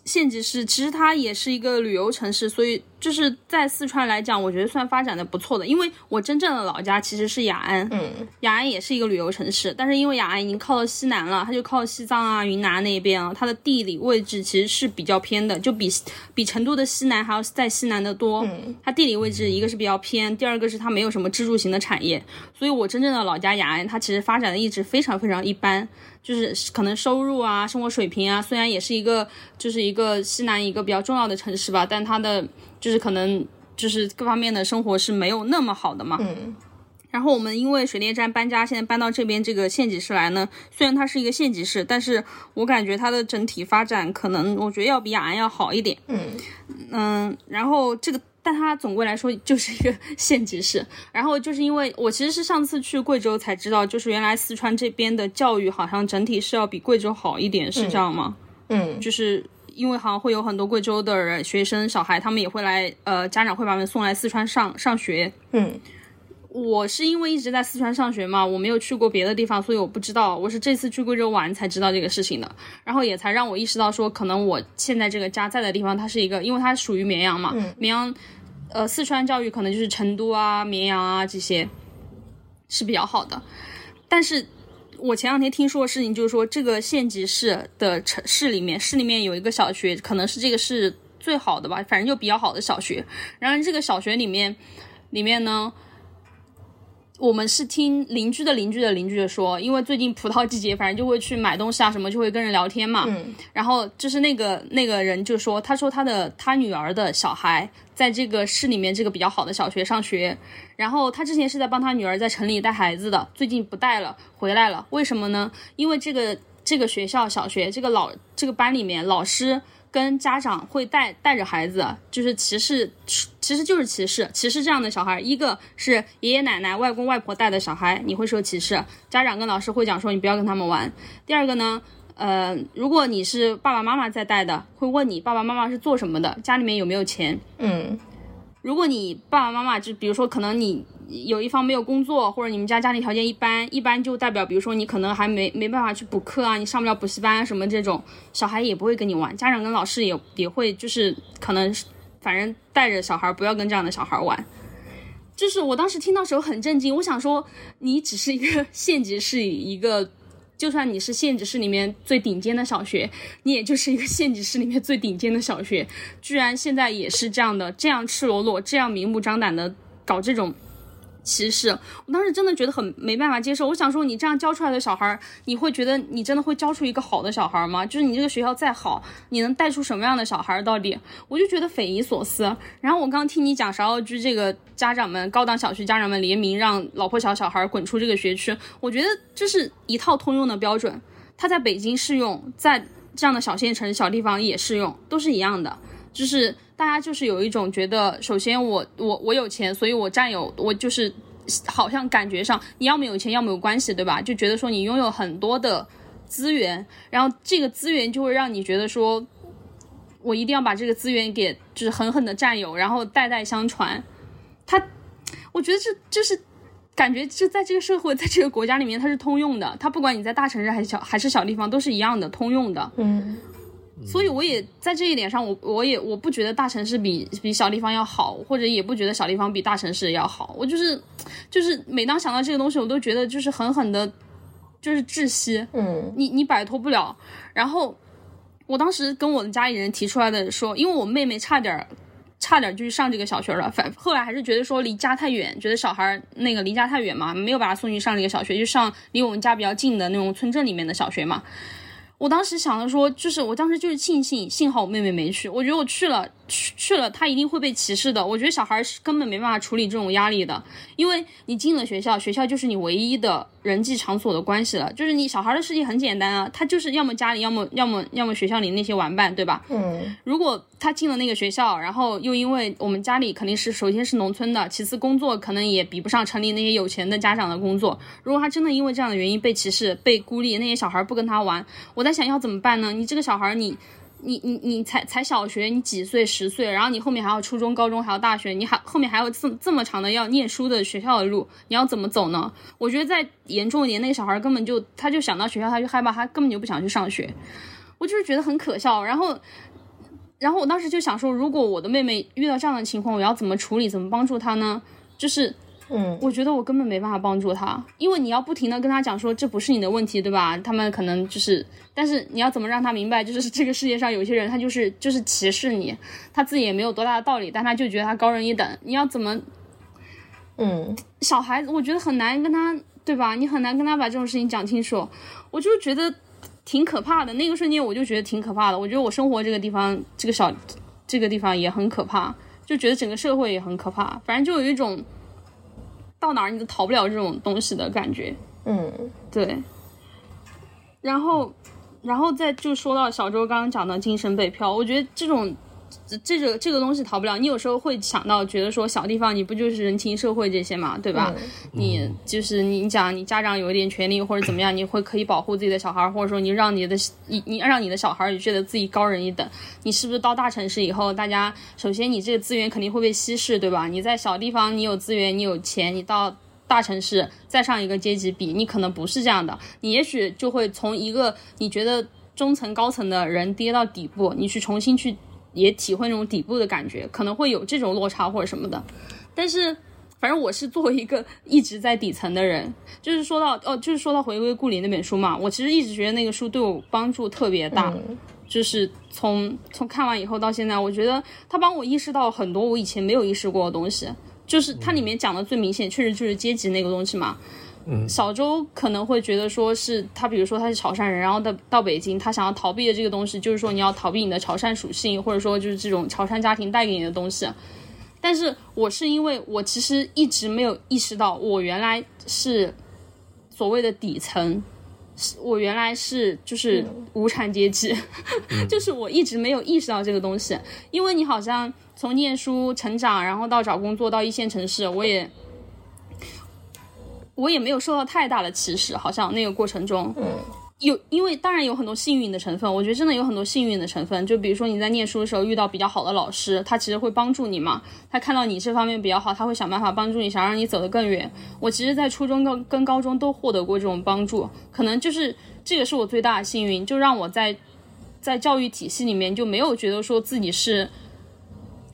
县级市其实它也是一个旅游城市，所以。就是在四川来讲，我觉得算发展的不错的，因为我真正的老家其实是雅安，嗯，雅安也是一个旅游城市，但是因为雅安已经靠到西南了，它就靠西藏啊、云南那边啊，它的地理位置其实是比较偏的，就比比成都的西南还要在西南的多。嗯，它地理位置一个是比较偏，第二个是它没有什么支柱型的产业，所以我真正的老家雅安，它其实发展的一直非常非常一般，就是可能收入啊、生活水平啊，虽然也是一个就是一个西南一个比较重要的城市吧，但它的。就是可能就是各方面的生活是没有那么好的嘛。嗯。然后我们因为水电站搬家，现在搬到这边这个县级市来呢。虽然它是一个县级市，但是我感觉它的整体发展可能，我觉得要比雅安要好一点。嗯。嗯，然后这个但它总归来说就是一个 (laughs) 县级市。然后就是因为我其实是上次去贵州才知道，就是原来四川这边的教育好像整体是要比贵州好一点，是这样吗？嗯，就是因为好像会有很多贵州的人学生小孩，他们也会来，呃，家长会把他们送来四川上上学。嗯，我是因为一直在四川上学嘛，我没有去过别的地方，所以我不知道。我是这次去贵州玩才知道这个事情的，然后也才让我意识到说，可能我现在这个家在的地方，它是一个，因为它属于绵阳嘛，绵阳，呃，四川教育可能就是成都啊、绵阳啊这些是比较好的，但是。我前两天听说的事情就是说，这个县级市的城市里面，市里面有一个小学，可能是这个市最好的吧，反正就比较好的小学。然后这个小学里面，里面呢，我们是听邻居的邻居的邻居的说，因为最近葡萄季节，反正就会去买东西啊什么，就会跟人聊天嘛。然后就是那个那个人就说，他说他的他女儿的小孩在这个市里面这个比较好的小学上学。然后他之前是在帮他女儿在城里带孩子的，最近不带了，回来了。为什么呢？因为这个这个学校小学这个老这个班里面，老师跟家长会带带着孩子，就是歧视，其实就是歧视，歧视这样的小孩。一个是爷爷奶奶、外公外婆带的小孩，你会受歧视，家长跟老师会讲说你不要跟他们玩。第二个呢，呃，如果你是爸爸妈妈在带的，会问你爸爸妈妈是做什么的，家里面有没有钱。嗯。如果你爸爸妈妈就比如说，可能你有一方没有工作，或者你们家家庭条件一般，一般就代表，比如说你可能还没没办法去补课啊，你上不了补习班什么这种，小孩也不会跟你玩，家长跟老师也也会就是可能，反正带着小孩不要跟这样的小孩玩。就是我当时听到时候很震惊，我想说，你只是一个县级市一个。就算你是县级市里面最顶尖的小学，你也就是一个县级市里面最顶尖的小学，居然现在也是这样的，这样赤裸裸，这样明目张胆的搞这种。歧视，我当时真的觉得很没办法接受。我想说，你这样教出来的小孩，你会觉得你真的会教出一个好的小孩吗？就是你这个学校再好，你能带出什么样的小孩？到底，我就觉得匪夷所思。然后我刚听你讲芍药居这个家长们，高档小区家长们联名让老破小小孩滚出这个学区，我觉得这是一套通用的标准，它在北京适用，在这样的小县城、小地方也适用，都是一样的，就是。大家就是有一种觉得，首先我我我有钱，所以我占有我就是好像感觉上你要么有钱，要么有关系，对吧？就觉得说你拥有很多的资源，然后这个资源就会让你觉得说，我一定要把这个资源给就是狠狠的占有，然后代代相传。他，我觉得这就是感觉就在这个社会，在这个国家里面，它是通用的。它不管你在大城市还是小还是小地方，都是一样的通用的。嗯。所以我也在这一点上，我我也我不觉得大城市比比小地方要好，或者也不觉得小地方比大城市要好。我就是，就是每当想到这个东西，我都觉得就是狠狠的，就是窒息。嗯，你你摆脱不了。然后我当时跟我的家里人提出来的说，因为我妹妹差点差点就去上这个小学了，反后来还是觉得说离家太远，觉得小孩那个离家太远嘛，没有把他送去上这个小学，就上离我们家比较近的那种村镇里面的小学嘛。我当时想着说，就是我当时就是庆幸，幸好我妹妹没去。我觉得我去了，去去了，他一定会被歧视的。我觉得小孩是根本没办法处理这种压力的，因为你进了学校，学校就是你唯一的人际场所的关系了。就是你小孩的世界很简单啊，他就是要么家里，要么要么要么学校里那些玩伴，对吧？嗯。如果他进了那个学校，然后又因为我们家里肯定是首先是农村的，其次工作可能也比不上城里那些有钱的家长的工作。如果他真的因为这样的原因被歧视、被孤立，那些小孩不跟他玩，我在。想要怎么办呢？你这个小孩，你，你，你，你才才小学，你几岁？十岁，然后你后面还要初中、高中，还要大学，你还后面还有这这么长的要念书的学校的路，你要怎么走呢？我觉得再严重一点，那个小孩根本就他就想到学校，他就害怕，他根本就不想去上学。我就是觉得很可笑。然后，然后我当时就想说，如果我的妹妹遇到这样的情况，我要怎么处理？怎么帮助她呢？就是。嗯，我觉得我根本没办法帮助他，因为你要不停的跟他讲说这不是你的问题，对吧？他们可能就是，但是你要怎么让他明白，就是这个世界上有些人他就是就是歧视你，他自己也没有多大的道理，但他就觉得他高人一等。你要怎么，嗯，小孩子我觉得很难跟他，对吧？你很难跟他把这种事情讲清楚，我就觉得挺可怕的。那个瞬间我就觉得挺可怕的。我觉得我生活这个地方，这个小这个地方也很可怕，就觉得整个社会也很可怕。反正就有一种。到哪儿你都逃不了这种东西的感觉，嗯，对。然后，然后再就说到小周刚刚讲的精神北漂，我觉得这种这这个这个东西逃不了。你有时候会想到，觉得说小地方你不就是人情社会这些嘛，对吧？你就是你讲你家长有一点权利或者怎么样，你会可以保护自己的小孩，或者说你让你的你你让你的小孩也觉得自己高人一等。你是不是到大城市以后，大家首先你这个资源肯定会被稀释，对吧？你在小地方你有资源你有钱，你到大城市再上一个阶级比，你可能不是这样的，你也许就会从一个你觉得中层高层的人跌到底部，你去重新去也体会那种底部的感觉，可能会有这种落差或者什么的。但是，反正我是作为一个一直在底层的人，就是说到哦，就是说到回归故里那本书嘛，我其实一直觉得那个书对我帮助特别大。就是从从看完以后到现在，我觉得他帮我意识到很多我以前没有意识过的东西。就是它里面讲的最明显，确实就是阶级那个东西嘛。嗯，小周可能会觉得说是他，比如说他是潮汕人，然后到到北京，他想要逃避的这个东西，就是说你要逃避你的潮汕属性，或者说就是这种潮汕家庭带给你的东西。但是我是因为我其实一直没有意识到，我原来是所谓的底层，我原来是就是无产阶级，(laughs) 就是我一直没有意识到这个东西，因为你好像。从念书、成长，然后到找工作，到一线城市，我也，我也没有受到太大的歧视，好像那个过程中，嗯，有，因为当然有很多幸运的成分，我觉得真的有很多幸运的成分，就比如说你在念书的时候遇到比较好的老师，他其实会帮助你嘛，他看到你这方面比较好，他会想办法帮助你，想让你走得更远。我其实，在初中跟跟高中都获得过这种帮助，可能就是这个是我最大的幸运，就让我在在教育体系里面就没有觉得说自己是。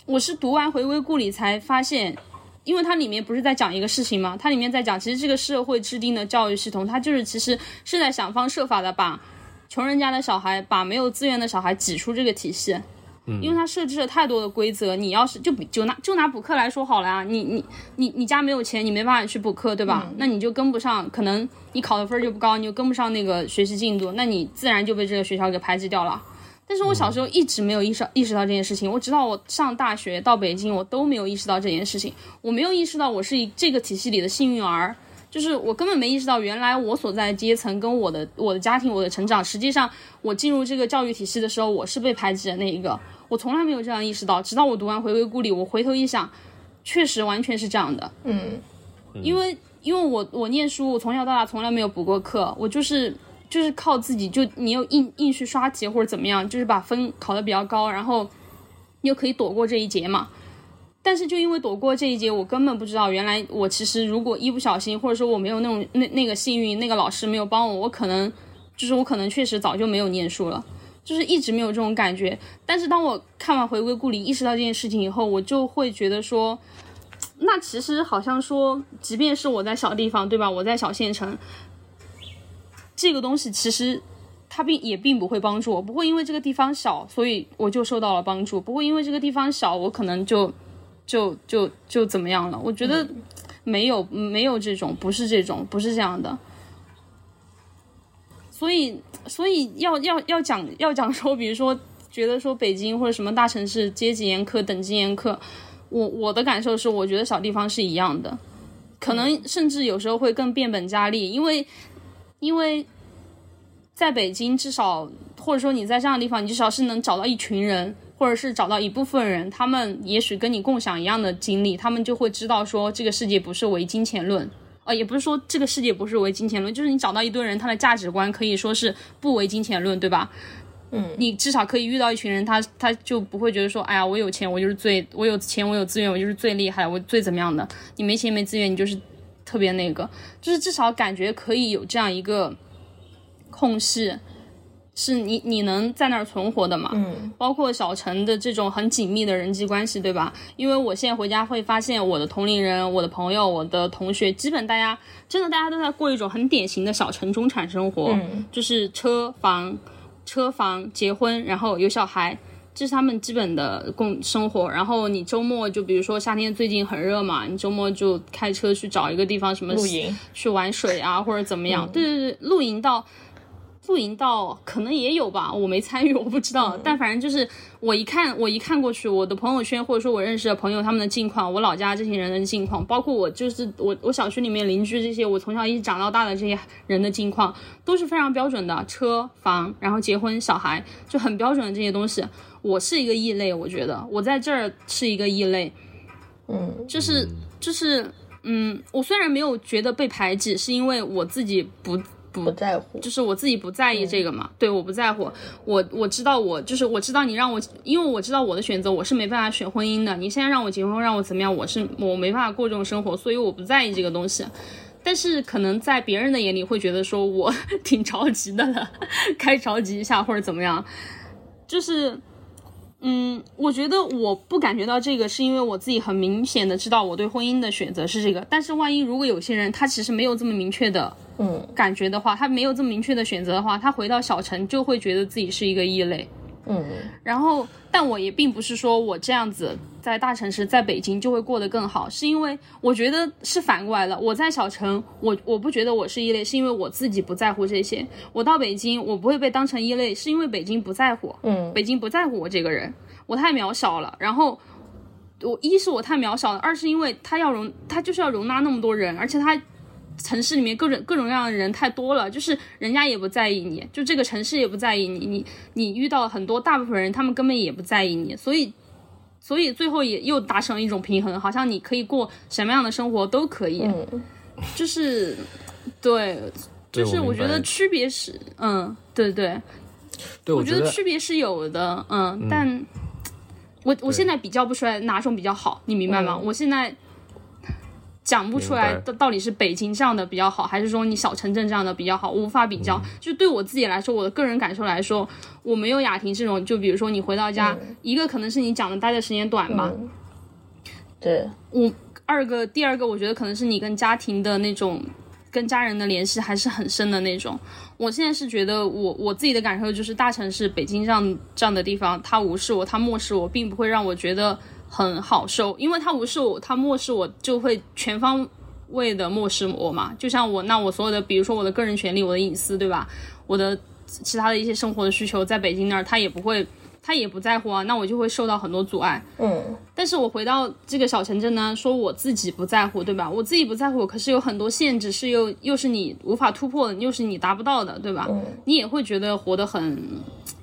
我是读完《回归故里》才发现，因为它里面不是在讲一个事情吗？它里面在讲，其实这个社会制定的教育系统，它就是其实是在想方设法的把穷人家的小孩、把没有资源的小孩挤出这个体系。嗯，因为它设置了太多的规则，你要是就就拿就拿补课来说好了啊，你你你你家没有钱，你没办法去补课，对吧？那你就跟不上，可能你考的分就不高，你就跟不上那个学习进度，那你自然就被这个学校给排挤掉了。但是我小时候一直没有意识意识到这件事情，我直到我上大学到北京，我都没有意识到这件事情。我没有意识到我是这个体系里的幸运儿，就是我根本没意识到原来我所在的阶层跟我的我的家庭我的成长，实际上我进入这个教育体系的时候，我是被排挤的那一个。我从来没有这样意识到，直到我读完《回归故里》，我回头一想，确实完全是这样的。嗯，因为因为我我念书，我从小到大从来没有补过课，我就是。就是靠自己，就你又硬硬去刷题或者怎么样，就是把分考得比较高，然后又可以躲过这一劫嘛。但是就因为躲过这一劫，我根本不知道原来我其实如果一不小心，或者说我没有那种那那个幸运，那个老师没有帮我，我可能就是我可能确实早就没有念书了，就是一直没有这种感觉。但是当我看完《回归故里》，意识到这件事情以后，我就会觉得说，那其实好像说，即便是我在小地方，对吧？我在小县城。这个东西其实，它并也并不会帮助我，不会因为这个地方小，所以我就受到了帮助；不会因为这个地方小，我可能就就就就怎么样了。我觉得没有没有这种，不是这种，不是这样的。所以所以要要要讲要讲说，比如说觉得说北京或者什么大城市阶级严苛、等级严苛，我我的感受是，我觉得小地方是一样的，可能甚至有时候会更变本加厉，因为。因为在北京，至少或者说你在这样的地方，你至少是能找到一群人，或者是找到一部分人，他们也许跟你共享一样的经历，他们就会知道说这个世界不是唯金钱论，呃，也不是说这个世界不是唯金钱论，就是你找到一堆人，他的价值观可以说是不唯金钱论，对吧？嗯，你至少可以遇到一群人，他他就不会觉得说，哎呀，我有钱，我就是最，我有钱，我有资源，我就是最厉害，我最怎么样的？你没钱没资源，你就是。特别那个，就是至少感觉可以有这样一个空隙，是你你能在那儿存活的嘛？嗯，包括小陈的这种很紧密的人际关系，对吧？因为我现在回家会发现，我的同龄人、我的朋友、我的同学，基本大家真的大家都在过一种很典型的小城中产生活，就是车房、车房、结婚，然后有小孩。这是他们基本的共生活，然后你周末就比如说夏天最近很热嘛，你周末就开车去找一个地方什么露营，去玩水啊或者怎么样。对对对，露营到露营到可能也有吧，我没参与，我不知道。(laughs) 但反正就是我一看，我一看过去，我的朋友圈或者说我认识的朋友他们的近况，我老家这些人的近况，包括我就是我我小区里面邻居这些，我从小一直长到大的这些人的近况，都是非常标准的，车房，然后结婚小孩，就很标准的这些东西。我是一个异类，我觉得我在这儿是一个异类，嗯，就是就是嗯，我虽然没有觉得被排挤，是因为我自己不。不在乎，就是我自己不在意这个嘛。对，我不在乎。我我知道，我就是我知道你让我，因为我知道我的选择，我是没办法选婚姻的。你现在让我结婚，让我怎么样？我是我没办法过这种生活，所以我不在意这个东西。但是可能在别人的眼里会觉得说我 (laughs) 挺着急的了，(laughs) 该着急一下或者怎么样。就是，嗯，我觉得我不感觉到这个，是因为我自己很明显的知道我对婚姻的选择是这个。但是万一如果有些人他其实没有这么明确的。嗯，感觉的话，他没有这么明确的选择的话，他回到小城就会觉得自己是一个异类。嗯，然后，但我也并不是说我这样子在大城市，在北京就会过得更好，是因为我觉得是反过来了。我在小城，我我不觉得我是异类，是因为我自己不在乎这些。我到北京，我不会被当成异类，是因为北京不在乎。嗯，北京不在乎我这个人，我太渺小了。然后，我一是我太渺小了，二是因为他要容，他就是要容纳那么多人，而且他。城市里面各种各种各样的人太多了，就是人家也不在意你，就这个城市也不在意你，你你遇到很多大部分人，他们根本也不在意你，所以所以最后也又达成了一种平衡，好像你可以过什么样的生活都可以，就是对，就是我觉得区别是，嗯，对对，对，我觉得区别是有的，嗯，但我我现在比较不出来哪种比较好，你明白吗？我现在。讲不出来到到底是北京这样的比较好，还是说你小城镇这样的比较好，我无法比较。就对我自己来说，我的个人感受来说，我没有雅婷这种。就比如说你回到家，一个可能是你讲的待的时间短吧，对。我二个第二个，我觉得可能是你跟家庭的那种跟家人的联系还是很深的那种。我现在是觉得我我自己的感受就是大城市北京这样这样的地方，他无视我，他漠视我，并不会让我觉得。很好受，因为他无视我，他漠视我，就会全方位的漠视我嘛。就像我，那我所有的，比如说我的个人权利、我的隐私，对吧？我的其他的一些生活的需求，在北京那儿，他也不会，他也不在乎啊。那我就会受到很多阻碍。嗯。但是我回到这个小城镇呢，说我自己不在乎，对吧？我自己不在乎，可是有很多限制是又又是你无法突破的，又是你达不到的，对吧？嗯。你也会觉得活得很，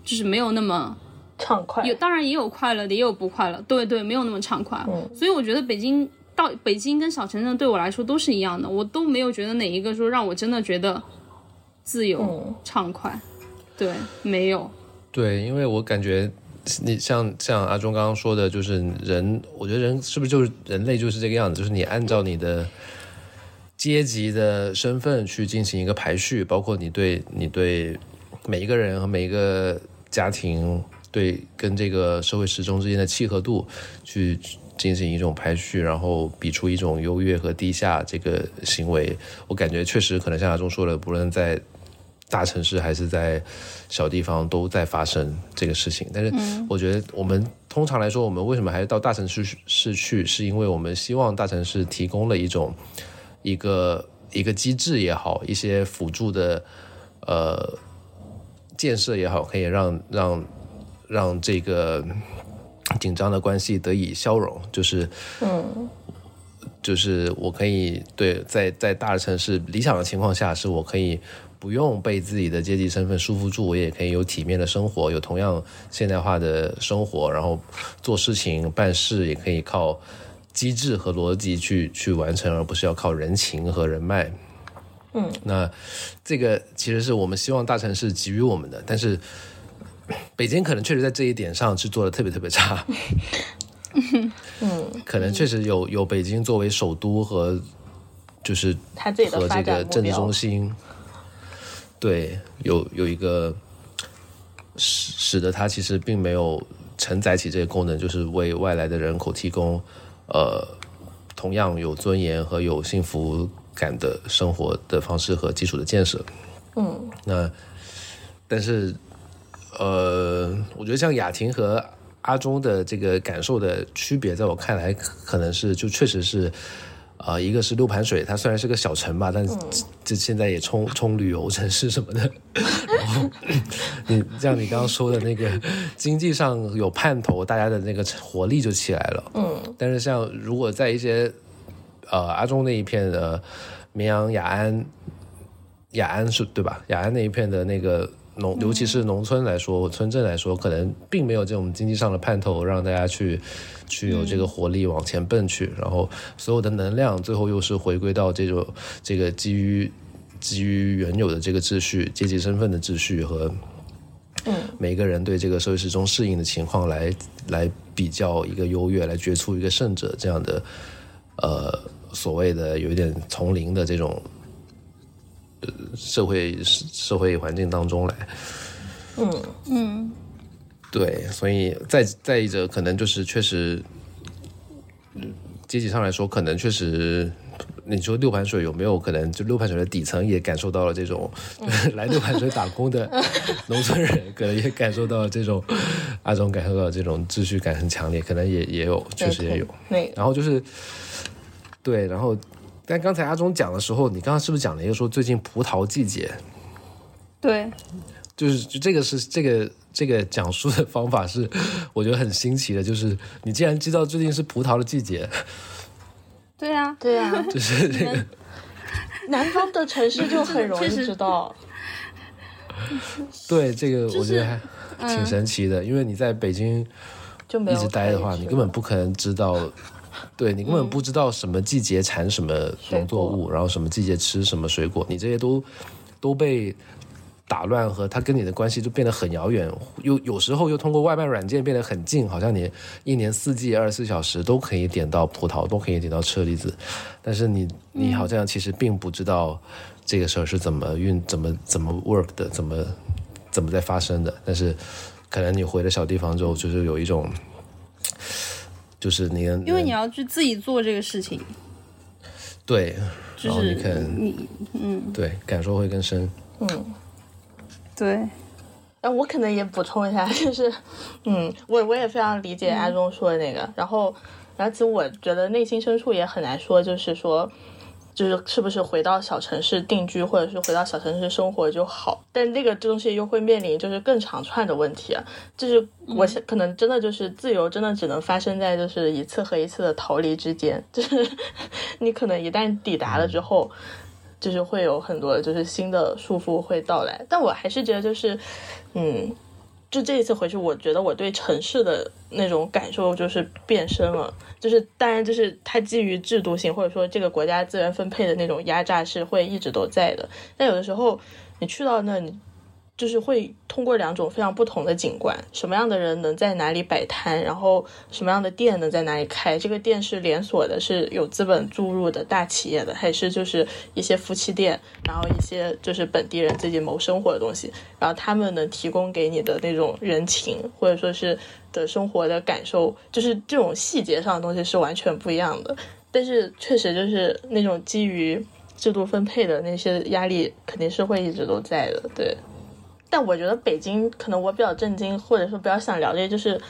就是没有那么。畅快有，当然也有快乐的，也有不快乐。对对，没有那么畅快。所以我觉得北京到北京跟小城镇对我来说都是一样的，我都没有觉得哪一个说让我真的觉得自由畅快。对，没有。对，因为我感觉你像像阿忠刚刚说的，就是人，我觉得人是不是就是人类就是这个样子，就是你按照你的阶级的身份去进行一个排序，包括你对你对每一个人和每一个家庭。对，跟这个社会时钟之间的契合度去进行一种排序，然后比出一种优越和低下这个行为，我感觉确实可能像阿忠说的，不论在大城市还是在小地方都在发生这个事情。但是我觉得我们通常来说，我们为什么还是到大城市市去，是因为我们希望大城市提供了一种一个一个机制也好，一些辅助的呃建设也好，可以让让。让这个紧张的关系得以消融，就是，嗯，就是我可以对在在大的城市理想的情况下，是我可以不用被自己的阶级身份束缚住，我也可以有体面的生活，有同样现代化的生活，然后做事情办事也可以靠机制和逻辑去去完成，而不是要靠人情和人脉。嗯，那这个其实是我们希望大城市给予我们的，但是。北京可能确实在这一点上是做的特别特别差，嗯，可能确实有有北京作为首都和就是和这个政治中心，对，有有一个使使得它其实并没有承载起这个功能，就是为外来的人口提供呃同样有尊严和有幸福感的生活的方式和基础的建设，嗯，那但是。呃，我觉得像雅婷和阿忠的这个感受的区别，在我看来，可能是就确实是，呃，一个是六盘水，它虽然是个小城吧，但这现在也冲冲旅游城市什么的，(laughs) 然后你像你刚刚说的那个经济上有盼头，大家的那个活力就起来了。嗯，但是像如果在一些呃阿中那一片的绵阳雅安，雅安是对吧？雅安那一片的那个农，尤其是农村来说，村镇来说，可能并没有这种经济上的盼头，让大家去去有这个活力往前奔去，然后所有的能量最后又是回归到这种这个基于基于原有的这个秩序、阶级身份的秩序和嗯。每个人对这个社会时钟适应的情况来来比较一个优越，来决出一个胜者这样的呃所谓的有一点从零的这种呃社会社会环境当中来。嗯嗯，对，所以再再一者，可能就是确实，嗯阶级上来说，可能确实，你说六盘水有没有可能，就六盘水的底层也感受到了这种、(laughs) 来六盘水打工的 (laughs) 农村人，可能也感受到了这种阿忠感受到这种秩序感很强烈，可能也也有，确实也有。对然后就是，对，然后，但刚才阿忠讲的时候，你刚刚是不是讲了一个说最近葡萄季节？对，就是就这个是这个这个讲述的方法是，我觉得很新奇的，就是你既然知道最近是葡萄的季节，对啊，对啊，(laughs) 就是这个 (laughs) 南方的城市就很容易知道。对这个我觉得还挺神奇的，因为你在北京一就没有直待的话，你根本不可能知道。(laughs) 对你根本不知道什么季节产什么农作物，然后什么季节吃什么水果，你这些都都被打乱和它跟你的关系就变得很遥远，又有时候又通过外卖软件变得很近，好像你一年四季二十四小时都可以点到葡萄，都可以点到车厘子，但是你你好像其实并不知道这个事儿是怎么运、怎么怎么 work 的，怎么怎么在发生的，但是可能你回了小地方之后，就是有一种。就是你能，因为你要去自己做这个事情，对，就是然后你可能你嗯。对感受会更深。嗯，对，那我可能也补充一下，(laughs) 就是，嗯，我我也非常理解阿忠说的那个，然后，然后其实我觉得内心深处也很难说，就是说，就是是不是回到小城市定居，或者是回到小城市生活就好，但这个东西又会面临就是更长串的问题啊，就是我想可能真的就是自由，真的只能发生在就是一次和一次的逃离之间，(laughs) 就是你可能一旦抵达了之后。就是会有很多就是新的束缚会到来，但我还是觉得就是，嗯，就这一次回去，我觉得我对城市的那种感受就是变深了。就是当然，就是它基于制度性或者说这个国家资源分配的那种压榨是会一直都在的。但有的时候你去到那，你就是会通过两种非常不同的景观，什么样的人能在哪里摆摊，然后什么样的店能在哪里开。这个店是连锁的，是有资本注入的大企业的，还是就是一些夫妻店，然后一些就是本地人自己谋生活的东西，然后他们能提供给你的那种人情，或者说是的生活的感受，就是这种细节上的东西是完全不一样的。但是确实就是那种基于制度分配的那些压力，肯定是会一直都在的，对。但我觉得北京可能我比较震惊，或者说比较想了解，就是，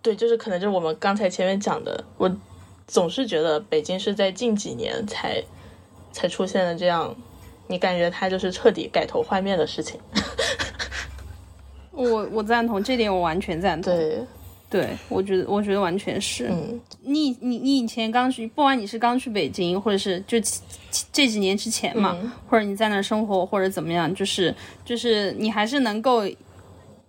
对，就是可能就是我们刚才前面讲的，我总是觉得北京是在近几年才才出现了这样，你感觉它就是彻底改头换面的事情。(laughs) 我我赞同这点，我完全赞同。对，对，我觉得我觉得完全是。嗯，你你你以前刚去，不管你是刚去北京，或者是就这几年之前嘛，嗯或者你在那儿生活，或者怎么样，就是就是你还是能够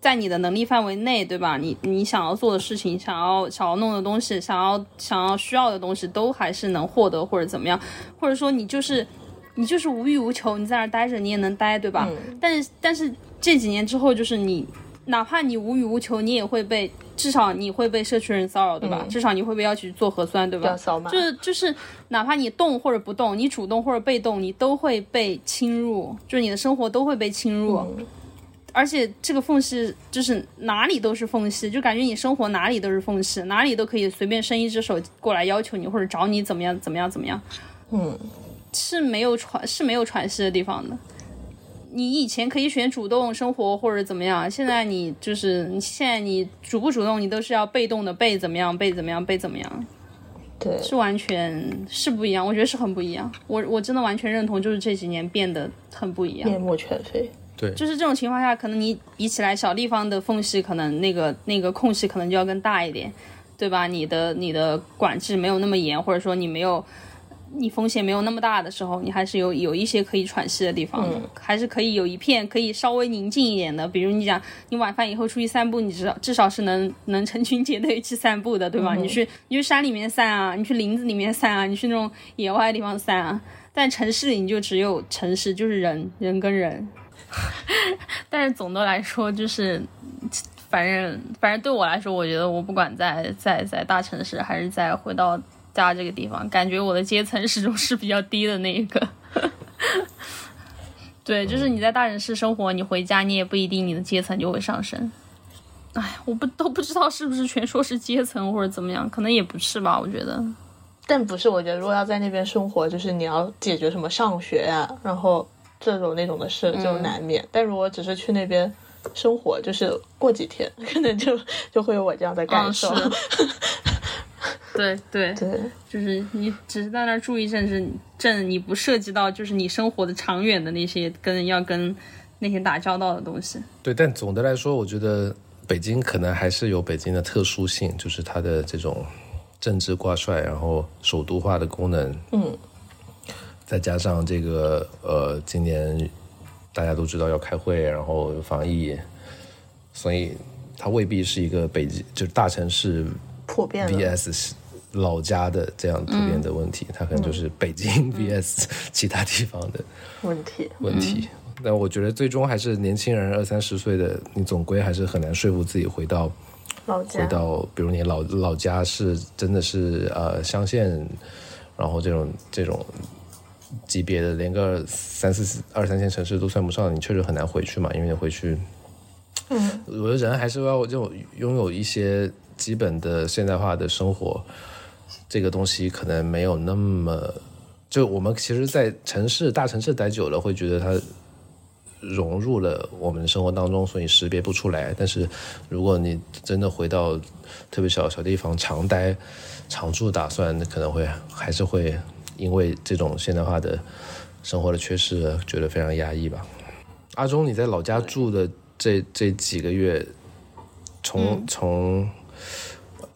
在你的能力范围内，对吧？你你想要做的事情，想要想要弄的东西，想要想要需要的东西，都还是能获得，或者怎么样，或者说你就是你就是无欲无求，你在那儿待着，你也能待，对吧？嗯但是但是这几年之后，就是你哪怕你无欲无求，你也会被至少你会被社区人骚扰，对吧？嗯至少你会被要求做核酸，对吧？扫码，就是就是，哪怕你动或者不动，你主动或者被动，你都会被侵入，就是你的生活都会被侵入。嗯而且这个缝隙就是哪里都是缝隙，就感觉你生活哪里都是缝隙，哪里都可以随便伸一只手过来要求你或者找你怎么样怎么样怎么样，嗯，是没有喘是没有喘息的地方的。你以前可以选主动生活或者怎么样，现在你就是你现在你主不主动，你都是要被动的被怎么样被怎么样被怎么样。对，是完全是不一样，我觉得是很不一样。我我真的完全认同，就是这几年变得很不一样。面目全非。对，就是这种情况下，可能你比起来小地方的缝隙，可能那个那个空隙可能就要更大一点，对吧？你的你的管制没有那么严，或者说你没有你风险没有那么大的时候，你还是有有一些可以喘息的地方的，还是可以有一片可以稍微宁静一点的。比如你讲你晚饭以后出去散步，你至少至少是能能成群结队去散步的，对吧？你去你去山里面散啊，你去林子里面散啊，你去那种野外的地方散啊。但城市里你就只有城市，就是人人跟人。(laughs) 但是总的来说，就是反正反正对我来说，我觉得我不管在在在大城市，还是在回到家这个地方，感觉我的阶层始终是比较低的那一个。(laughs) 对，就是你在大城市生活，你回家你也不一定你的阶层就会上升。哎，我不都不知道是不是全说是阶层或者怎么样，可能也不是吧，我觉得。但不是，我觉得如果要在那边生活，就是你要解决什么上学呀，然后这种那种的事就难免。但如果只是去那边生活，就是过几天，(laughs) 可能就就会有我这样的感受。(laughs) (laughs) 对对对，就是你只是在那儿住一阵子，阵你不涉及到就是你生活的长远的那些跟要跟那些打交道的东西。对，但总的来说，我觉得北京可能还是有北京的特殊性，就是它的这种。政治挂帅，然后首都化的功能，嗯，再加上这个呃，今年大家都知道要开会，然后防疫，所以它未必是一个北京就是大城市普遍 VS 老家的这样普遍的问题，它可能就是北京 (laughs) VS 其他地方的问题问题。但我觉得最终还是年轻人二三十岁的，你总归还是很难说服自己回到老家。回到，比如你老老家是真的是呃乡县，然后这种这种级别的，连个三四二三线城市都算不上，你确实很难回去嘛，因为你回去，嗯，我觉得人还是要这种拥有一些基本的现代化的生活，这个东西可能没有那么，就我们其实，在城市大城市待久了，会觉得它。融入了我们的生活当中，所以识别不出来。但是，如果你真的回到特别小小地方常待、常住打算，可能会还是会因为这种现代化的生活的缺失，觉得非常压抑吧。阿忠，你在老家住的这这几个月，从从，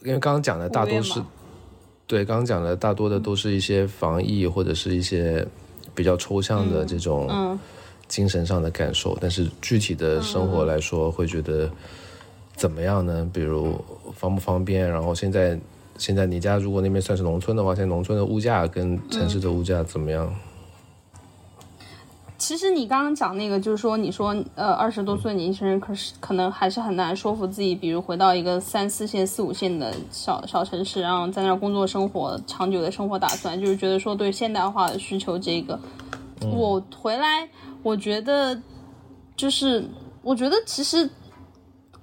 因为刚刚讲的大多是，对，刚刚讲的大多的都是一些防疫或者是一些比较抽象的这种。精神上的感受，但是具体的生活来说，会觉得怎么样呢？比如方不方便？然后现在现在你家如果那边算是农村的话，现在农村的物价跟城市的物价怎么样？其实你刚刚讲那个，就是说你说呃二十多岁年轻人，可是可能还是很难说服自己，比如回到一个三四线、四五线的小小城市，然后在那儿工作生活，长久的生活打算，就是觉得说对现代化的需求这个。我回来，我觉得就是，我觉得其实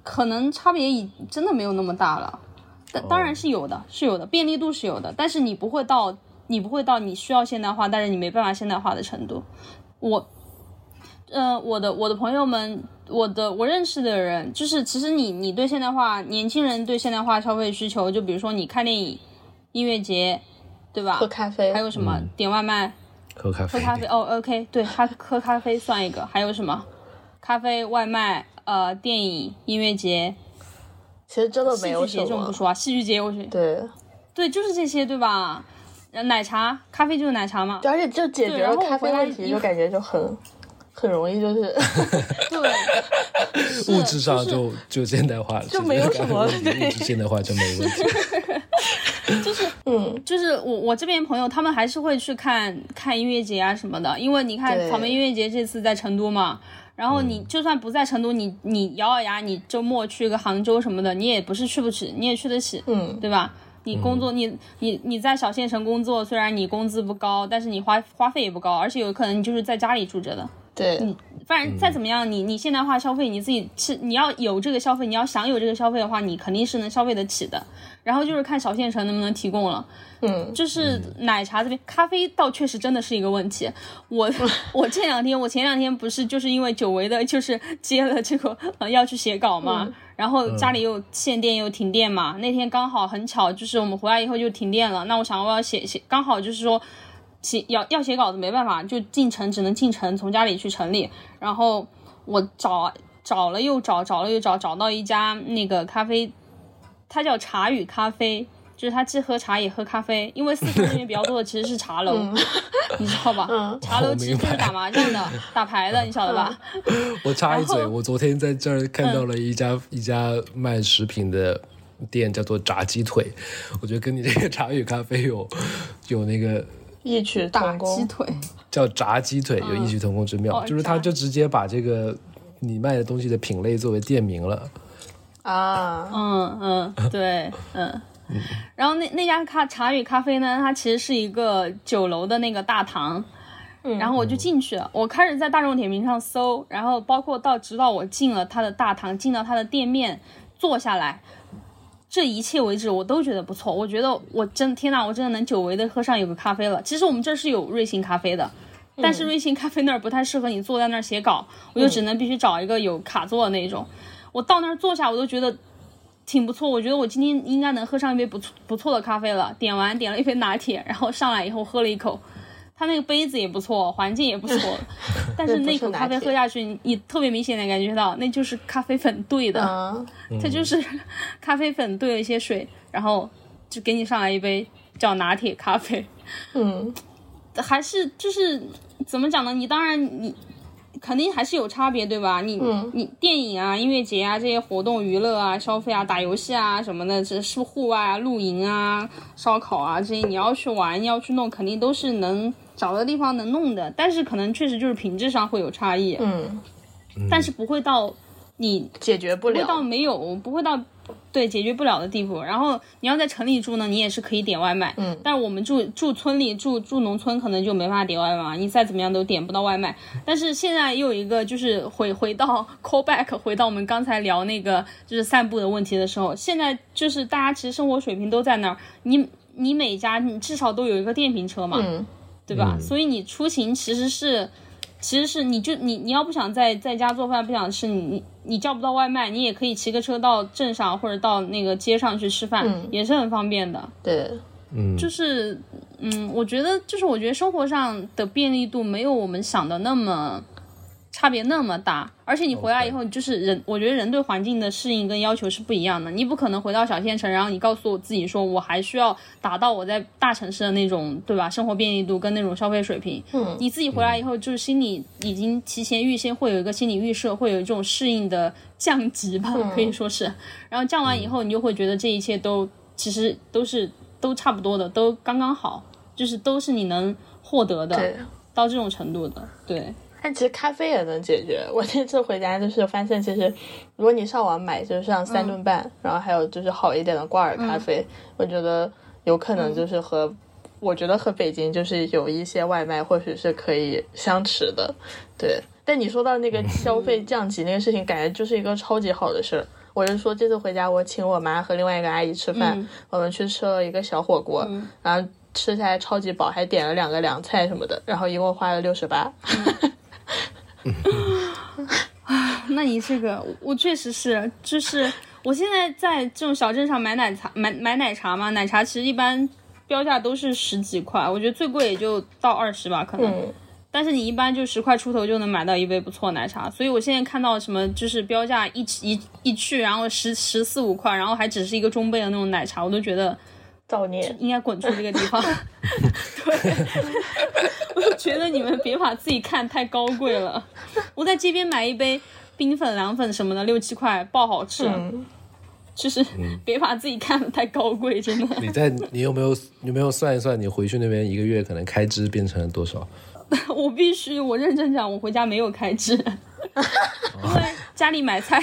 可能差别已真的没有那么大了，当当然是有的，是有的，便利度是有的，但是你不会到你不会到你需要现代化，但是你没办法现代化的程度。我，呃，我的我的朋友们，我的我认识的人，就是其实你你对现代化，年轻人对现代化消费需求，就比如说你看电影、音乐节，对吧？喝咖啡，还有什么点外卖。喝咖啡，喝咖啡哦，OK，对，喝喝咖啡算一个，还有什么？咖啡、外卖、呃，电影、音乐节，其实真的没有什么。戏剧节这种不说啊，戏剧节我觉得对，对，就是这些，对吧？奶茶，咖啡就是奶茶嘛。对，而且就解决了咖啡问题，就感觉就很很容易，就是 (laughs) 对，物质上就就现代化了，就没有什么物质现代化就没问题。(laughs) 就是，嗯，就是我我这边朋友他们还是会去看看音乐节啊什么的，因为你看草莓音乐节这次在成都嘛，然后你就算不在成都，你你咬咬牙，你周末去个杭州什么的，你也不是去不起，你也去得起，嗯，对吧？你工作，你你你在小县城工作，虽然你工资不高，但是你花花费也不高，而且有可能你就是在家里住着的，对，你反正再怎么样，你你现代化消费，你自己是你要有这个消费，你要想有这个消费的话，你肯定是能消费得起的。然后就是看小县城能不能提供了，嗯，就是奶茶这边，咖啡倒确实真的是一个问题。我 (laughs) 我这两天，我前两天不是就是因为久违的，就是接了这个呃要去写稿嘛，然后家里又限电又停电嘛，那天刚好很巧，就是我们回来以后就停电了。那我想我要写写，刚好就是说写要要写稿子没办法，就进城只能进城从家里去城里，然后。我找找了又找，找了又找，找到一家那个咖啡，它叫茶语咖啡，就是他既喝茶也喝咖啡。因为四川那边比较多的其实是茶楼，(laughs) 你知道吧？嗯茶楼其实就是打麻将的、打牌的，你晓得吧？(laughs) 我插一嘴，我昨天在这儿看到了一家、一家卖食品的店，叫做炸鸡腿。我觉得跟你这个 (laughs) 茶与咖啡有有那个异曲打同工。鸡腿，叫炸鸡腿有异曲同工之妙，哦就是他就直接把这个你卖的东西的品类作为店名了。啊，嗯嗯，对，嗯。然后那那家咖茶语咖啡呢，它其实是一个酒楼的那个大堂，然后我就进去了。我开始在大众点评上搜，然后包括到直到我进了他的大堂，进到他的店面，坐下来，这一切为止我都觉得不错。我觉得我真天呐，我真的能久违的喝上有个咖啡了。其实我们这儿是有瑞幸咖啡的。但是瑞幸咖啡那儿不太适合你坐在那儿写稿，我就只能必须找一个有卡座的那种。我到那儿坐下，我都觉得挺不错。我觉得我今天应该能喝上一杯不错不错的咖啡了。点完点了一杯拿铁，然后上来以后喝了一口，它那个杯子也不错，环境也不错，(laughs) 但是那口咖啡喝下去，你你特别明显的感觉到那就是咖啡粉兑的，嗯，它就是咖啡粉兑了一些水，然后就给你上来一杯叫拿铁咖啡。嗯，还是就是怎么讲呢？你当然你肯定还是有差别，对吧？你、你电影啊、音乐节啊这些活动、娱乐啊、消费啊、打游戏啊什么的，这是户外啊、露营啊、烧烤啊这些，你要去玩、要去弄，肯定都是能找到地方能弄的。但是可能确实就是品质上会有差异，嗯，但是不会到你解决不不会到了。没有，不会到对解决不了的地步。然后你要在城里住呢，你也是可以点外卖。嗯，但是我们住住村里住住农村，可能就没法点外卖，你再怎么样都点不到外卖。但是现在又有一个就是回回到 call back，回到我们刚才聊那个就是散步的问题的时候，现在就是大家其实生活水平都在那儿，你你每家你至少都有一个电瓶车嘛，嗯对吧？嗯所以你出行其实是，其实是你就你你要不想在在家做饭，不想吃，你你你叫不到外卖，你也可以骑个车到镇上或者到那个街上去吃饭，嗯也是很方便的。对，嗯，就是嗯，我觉得就是我觉得生活上的便利度没有我们想的那么差别那么大，而且你回来以后，就是人，我觉得人对环境的适应跟要求是不一样的。你不可能回到小县城，然后你告诉我自己说我还需要达到我在大城市的那种，对吧？生活便利度跟那种消费水平。嗯你自己回来以后，就是心里已经提前预先会有一个心理预设，会有这种适应的降级吧，可以说是。然后降完以后，你就会觉得这一切都其实都是都差不多的，都刚刚好，就是都是你能获得的，对。到这种程度的，对。但其实咖啡也能解决。我这次回家就是发现，其实如果你上网买，就是像三顿半，然后还有就是好一点的挂耳咖啡，我觉得有可能就是和、我觉得和北京就是有一些外卖或许是可以相持的。对，但你说到那个消费降级那个事情，感觉就是一个超级好的事儿。我是说，这次回家我请我妈和另外一个阿姨吃饭，嗯我们去吃了一个小火锅，嗯然后吃下来超级饱，还点了两个凉菜什么的，然后一共花了六十八。(laughs) (laughs) 那你这个，我确实是，就是我现在在这种小镇上买奶茶，买买奶茶嘛，奶茶其实一般标价都是十几块，我觉得最贵也就到二十吧，可能。嗯但是你一般就十块出头就能买到一杯不错奶茶，所以我现在看到什么就是标价一一一去，然后十十四五块，然后还只是一个中杯的那种奶茶，我都觉得造孽。应该滚出这个地方。(laughs) 对，(laughs) 我就觉得你们别把自己看太高贵了。我在街边买一杯冰粉、凉粉什么的，六七块，爆好吃。嗯，就是别把自己看得太高贵，真的。你在你有没有有没有算一算，你回去那边一个月可能开支变成了多少？(laughs) 我必须，我认真讲，我回家没有开支，因为家里买菜，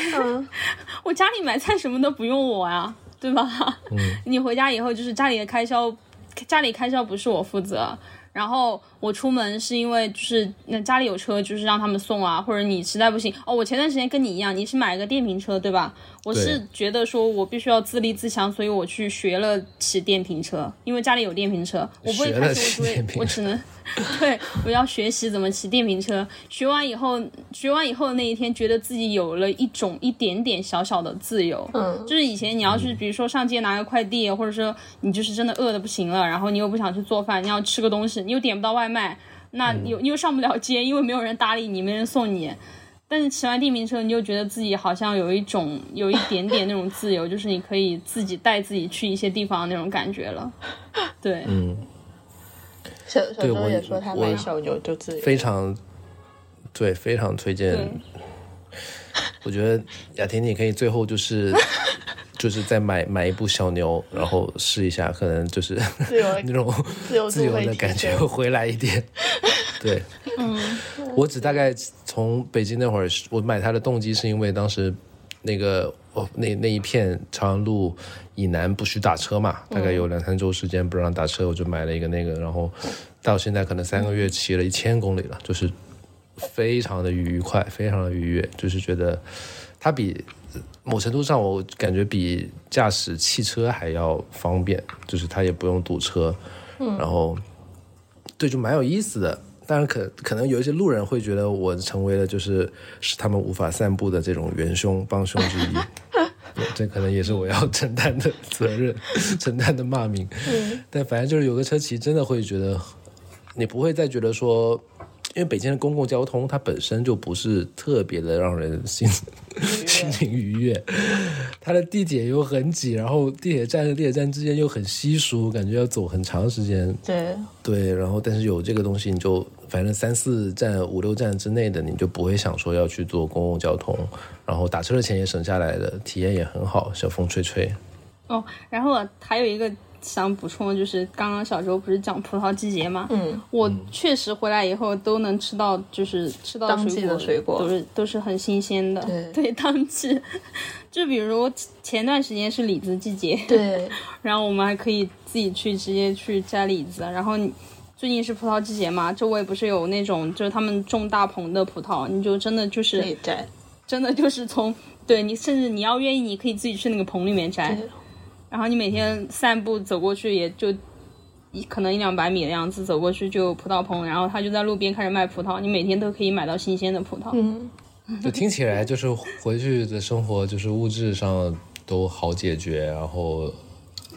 我家里买菜什么都不用我呀，对吧？(laughs) 你回家以后就是家里的开销，家里开销不是我负责。然后我出门是因为就是那家里有车，就是让他们送啊，或者你实在不行哦。我前段时间跟你一样，你是买个电瓶车对吧？我是觉得说我必须要自立自强，所以我去学了骑电瓶车，因为家里有电瓶车，我不会开车，我只能 (laughs) 对我要学习怎么骑电瓶车。学完以后，学完以后的那一天，觉得自己有了一种一点点小小的自由。嗯就是以前你要去，比如说上街拿个快递，或者说你就是真的饿的不行了，然后你又不想去做饭，你要吃个东西，你又点不到外卖，那你又你又上不了街，因为没有人搭理你，没人送你。但是骑完电瓶车，你就觉得自己好像有一种有一点点那种自由，就是你可以自己带自己去一些地方那种感觉了。(laughs) 对，嗯，小小周对我也说他小牛就自由，非常对，非常推荐。我觉得雅婷，你可以最后就是就是再买买一部小牛，然后试一下，可能就是自由 (laughs) 那种自由自由的感觉会回来一点。(laughs) 对，嗯，我只大概从北京那会儿，我买它的动机是因为当时那个哦，那那一片朝阳路以南不许打车嘛，大概有两三周时间不让打车，我就买了一个那个，然后到现在可能三个月骑了一千公里了，就是非常的愉快，非常的愉悦，就是觉得它比某程度上我感觉比驾驶汽车还要方便，就是它也不用堵车，然后对，就蛮有意思的。当然可可能有一些路人会觉得我成为了就是使他们无法散步的这种元凶帮凶之一，对 (laughs) 这可能也是我要承担的责任，(laughs) 承担的骂名。但反正就是有个车骑，真的会觉得你不会再觉得说，因为北京的公共交通它本身就不是特别的让人心心情愉悦，它的地铁又很挤，然后地铁站和地铁站之间又很稀疏，感觉要走很长时间。对，对，然后但是有这个东西，你就反正三四站、五六站之内的，你就不会想说要去坐公共交通，然后打车的钱也省下来的，体验也很好，小风吹吹。哦，然后还有一个想补充的就是，刚刚小周不是讲葡萄季节吗？嗯，我确实回来以后都能吃到，就是吃到当季的水果都是都是很新鲜的。对当季，(laughs) 就比如前段时间是李子季节，对，(laughs) 然后我们还可以自己去直接去摘李子，然后你。最近是葡萄季节嘛，周围不是有那种就是他们种大棚的葡萄，你就真的就是可以摘，真的就是从对你甚至你要愿意，你可以自己去那个棚里面摘。对然后你每天散步走过去，也就一可能一两百米的样子，走过去就有葡萄棚，然后他就在路边开始卖葡萄，你每天都可以买到新鲜的葡萄。嗯，就听起来就是回去的生活，就是物质上都好解决，然后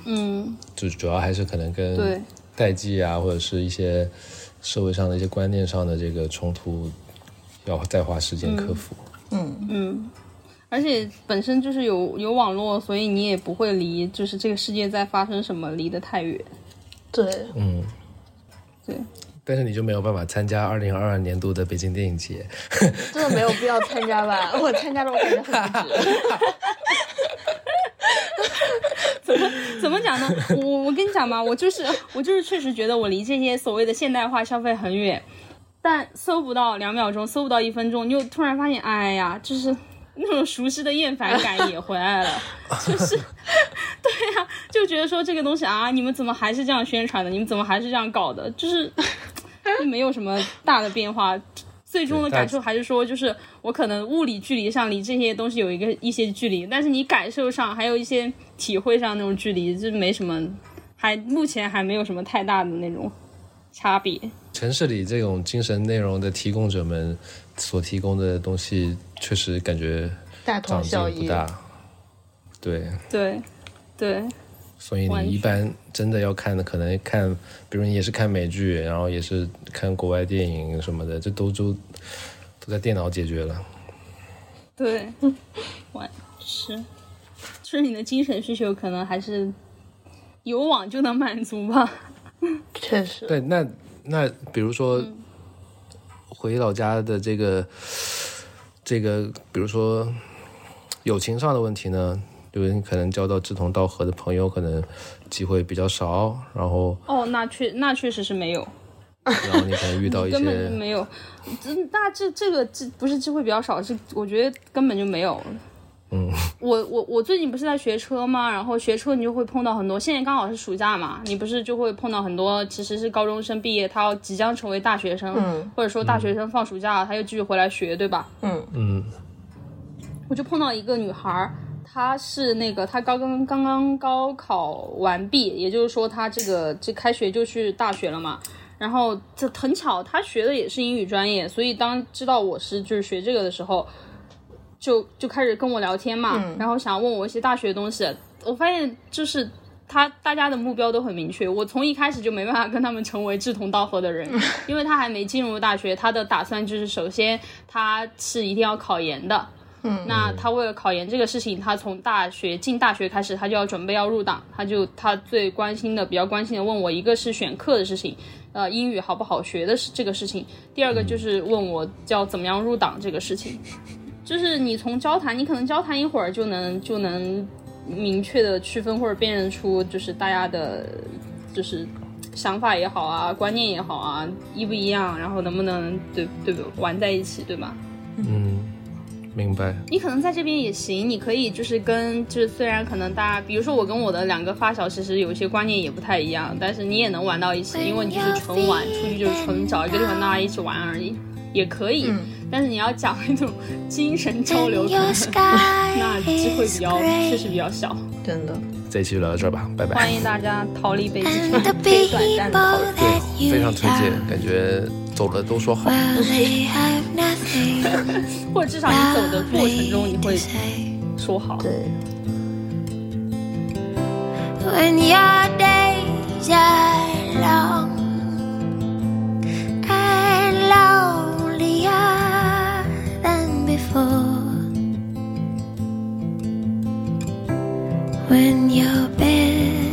嗯，就主要还是可能跟代际啊，或者是一些社会上的一些观念上的这个冲突，要再花时间克服。嗯。嗯，而且本身就是有有网络，所以你也不会离就是这个世界在发生什么离得太远。对，嗯，对，但是你就没有办法参加二零二二年度的北京电影节。(laughs) 真的没有必要参加吧？(laughs) 我参加了，我感觉很不值。(laughs) 怎么怎么讲呢？我我跟你讲嘛，我就是我就是确实觉得我离这些所谓的现代化消费很远，但搜不到两秒钟，搜不到一分钟，你就突然发现，哎呀，就是那种熟悉的厌烦感也回来了，(laughs) 就是 (laughs) 对呀、就觉得说这个东西啊，你们怎么还是这样宣传的？你们怎么还是这样搞的？就是就没有什么大的变化。最终的感受还是说，就是我可能物理距离上离这些东西有一个一些距离，但是你感受上还有一些体会上那种距离，就没什么，还目前还没有什么太大的那种差别。城市里这种精神内容的提供者们所提供的东西，确实感觉大同长小异，不大。对，对，对，所以你一般真的要看的，可能看，比如你也是看美剧，然后也是看国外电影什么的，这都都都在电脑解决了。对，(laughs) 完是，就是你的精神需求可能还是有网就能满足吧。(laughs) 确实。对，那那比如说、回老家的这个这个，比如说友情上的问题呢，就是你可能交到志同道合的朋友，可能机会比较少，然后哦，那确那确实是没有。然后你可能遇到一些 (laughs) 根本就，没有，这那这这个这不是机会比较少，是我觉得根本就没有。嗯，我我我最近不是在学车吗？然后学车你就会碰到很多，现在刚好是暑假嘛，你不是就会碰到很多其实是高中生毕业，他要即将成为大学生，嗯或者说大学生放暑假了，他又继续回来学，对吧？嗯嗯我就碰到一个女孩儿，她是那个她刚刚刚刚高考完毕，也就是说她这个这开学就去大学了嘛。然后这很巧，她学的也是英语专业，所以当知道我是就是学这个的时候，就就开始跟我聊天嘛，然后想问我一些大学的东西。我发现就是他大家的目标都很明确。我从一开始就没办法跟他们成为志同道合的人，因为他还没进入大学，他的打算就是首先他是一定要考研的。嗯，那他为了考研这个事情，他从大学进大学开始，他就要准备要入党，他就他最关心的、比较关心的问我，一个是选课的事情，呃，英语好不好学的是这个事情，第二个就是问我要怎么样入党这个事情。就是你从交谈，你可能交谈一会儿就能就能明确的区分或者辨认出，就是大家的，就是想法也好啊，观念也好啊，一不一样，然后能不能对对玩在一起，对吧？嗯，明白。你可能在这边也行，你可以就是跟就是虽然可能大家，比如说我跟我的两个发小，其实有一些观念也不太一样，但是你也能玩到一起，因为你就是纯玩，出去就是纯找一个地方大家一起玩而已，也可以。但是你要讲那种精神交流，(laughs) 那机会比较确实比较小，真的。这一期就聊到这儿吧，拜拜。欢迎大家逃离北极圈，可以短暂的逃离。对，非常推荐，感觉走了都说好。(laughs) 或者至少你走的过程中你会说好。对。when your when you're bare.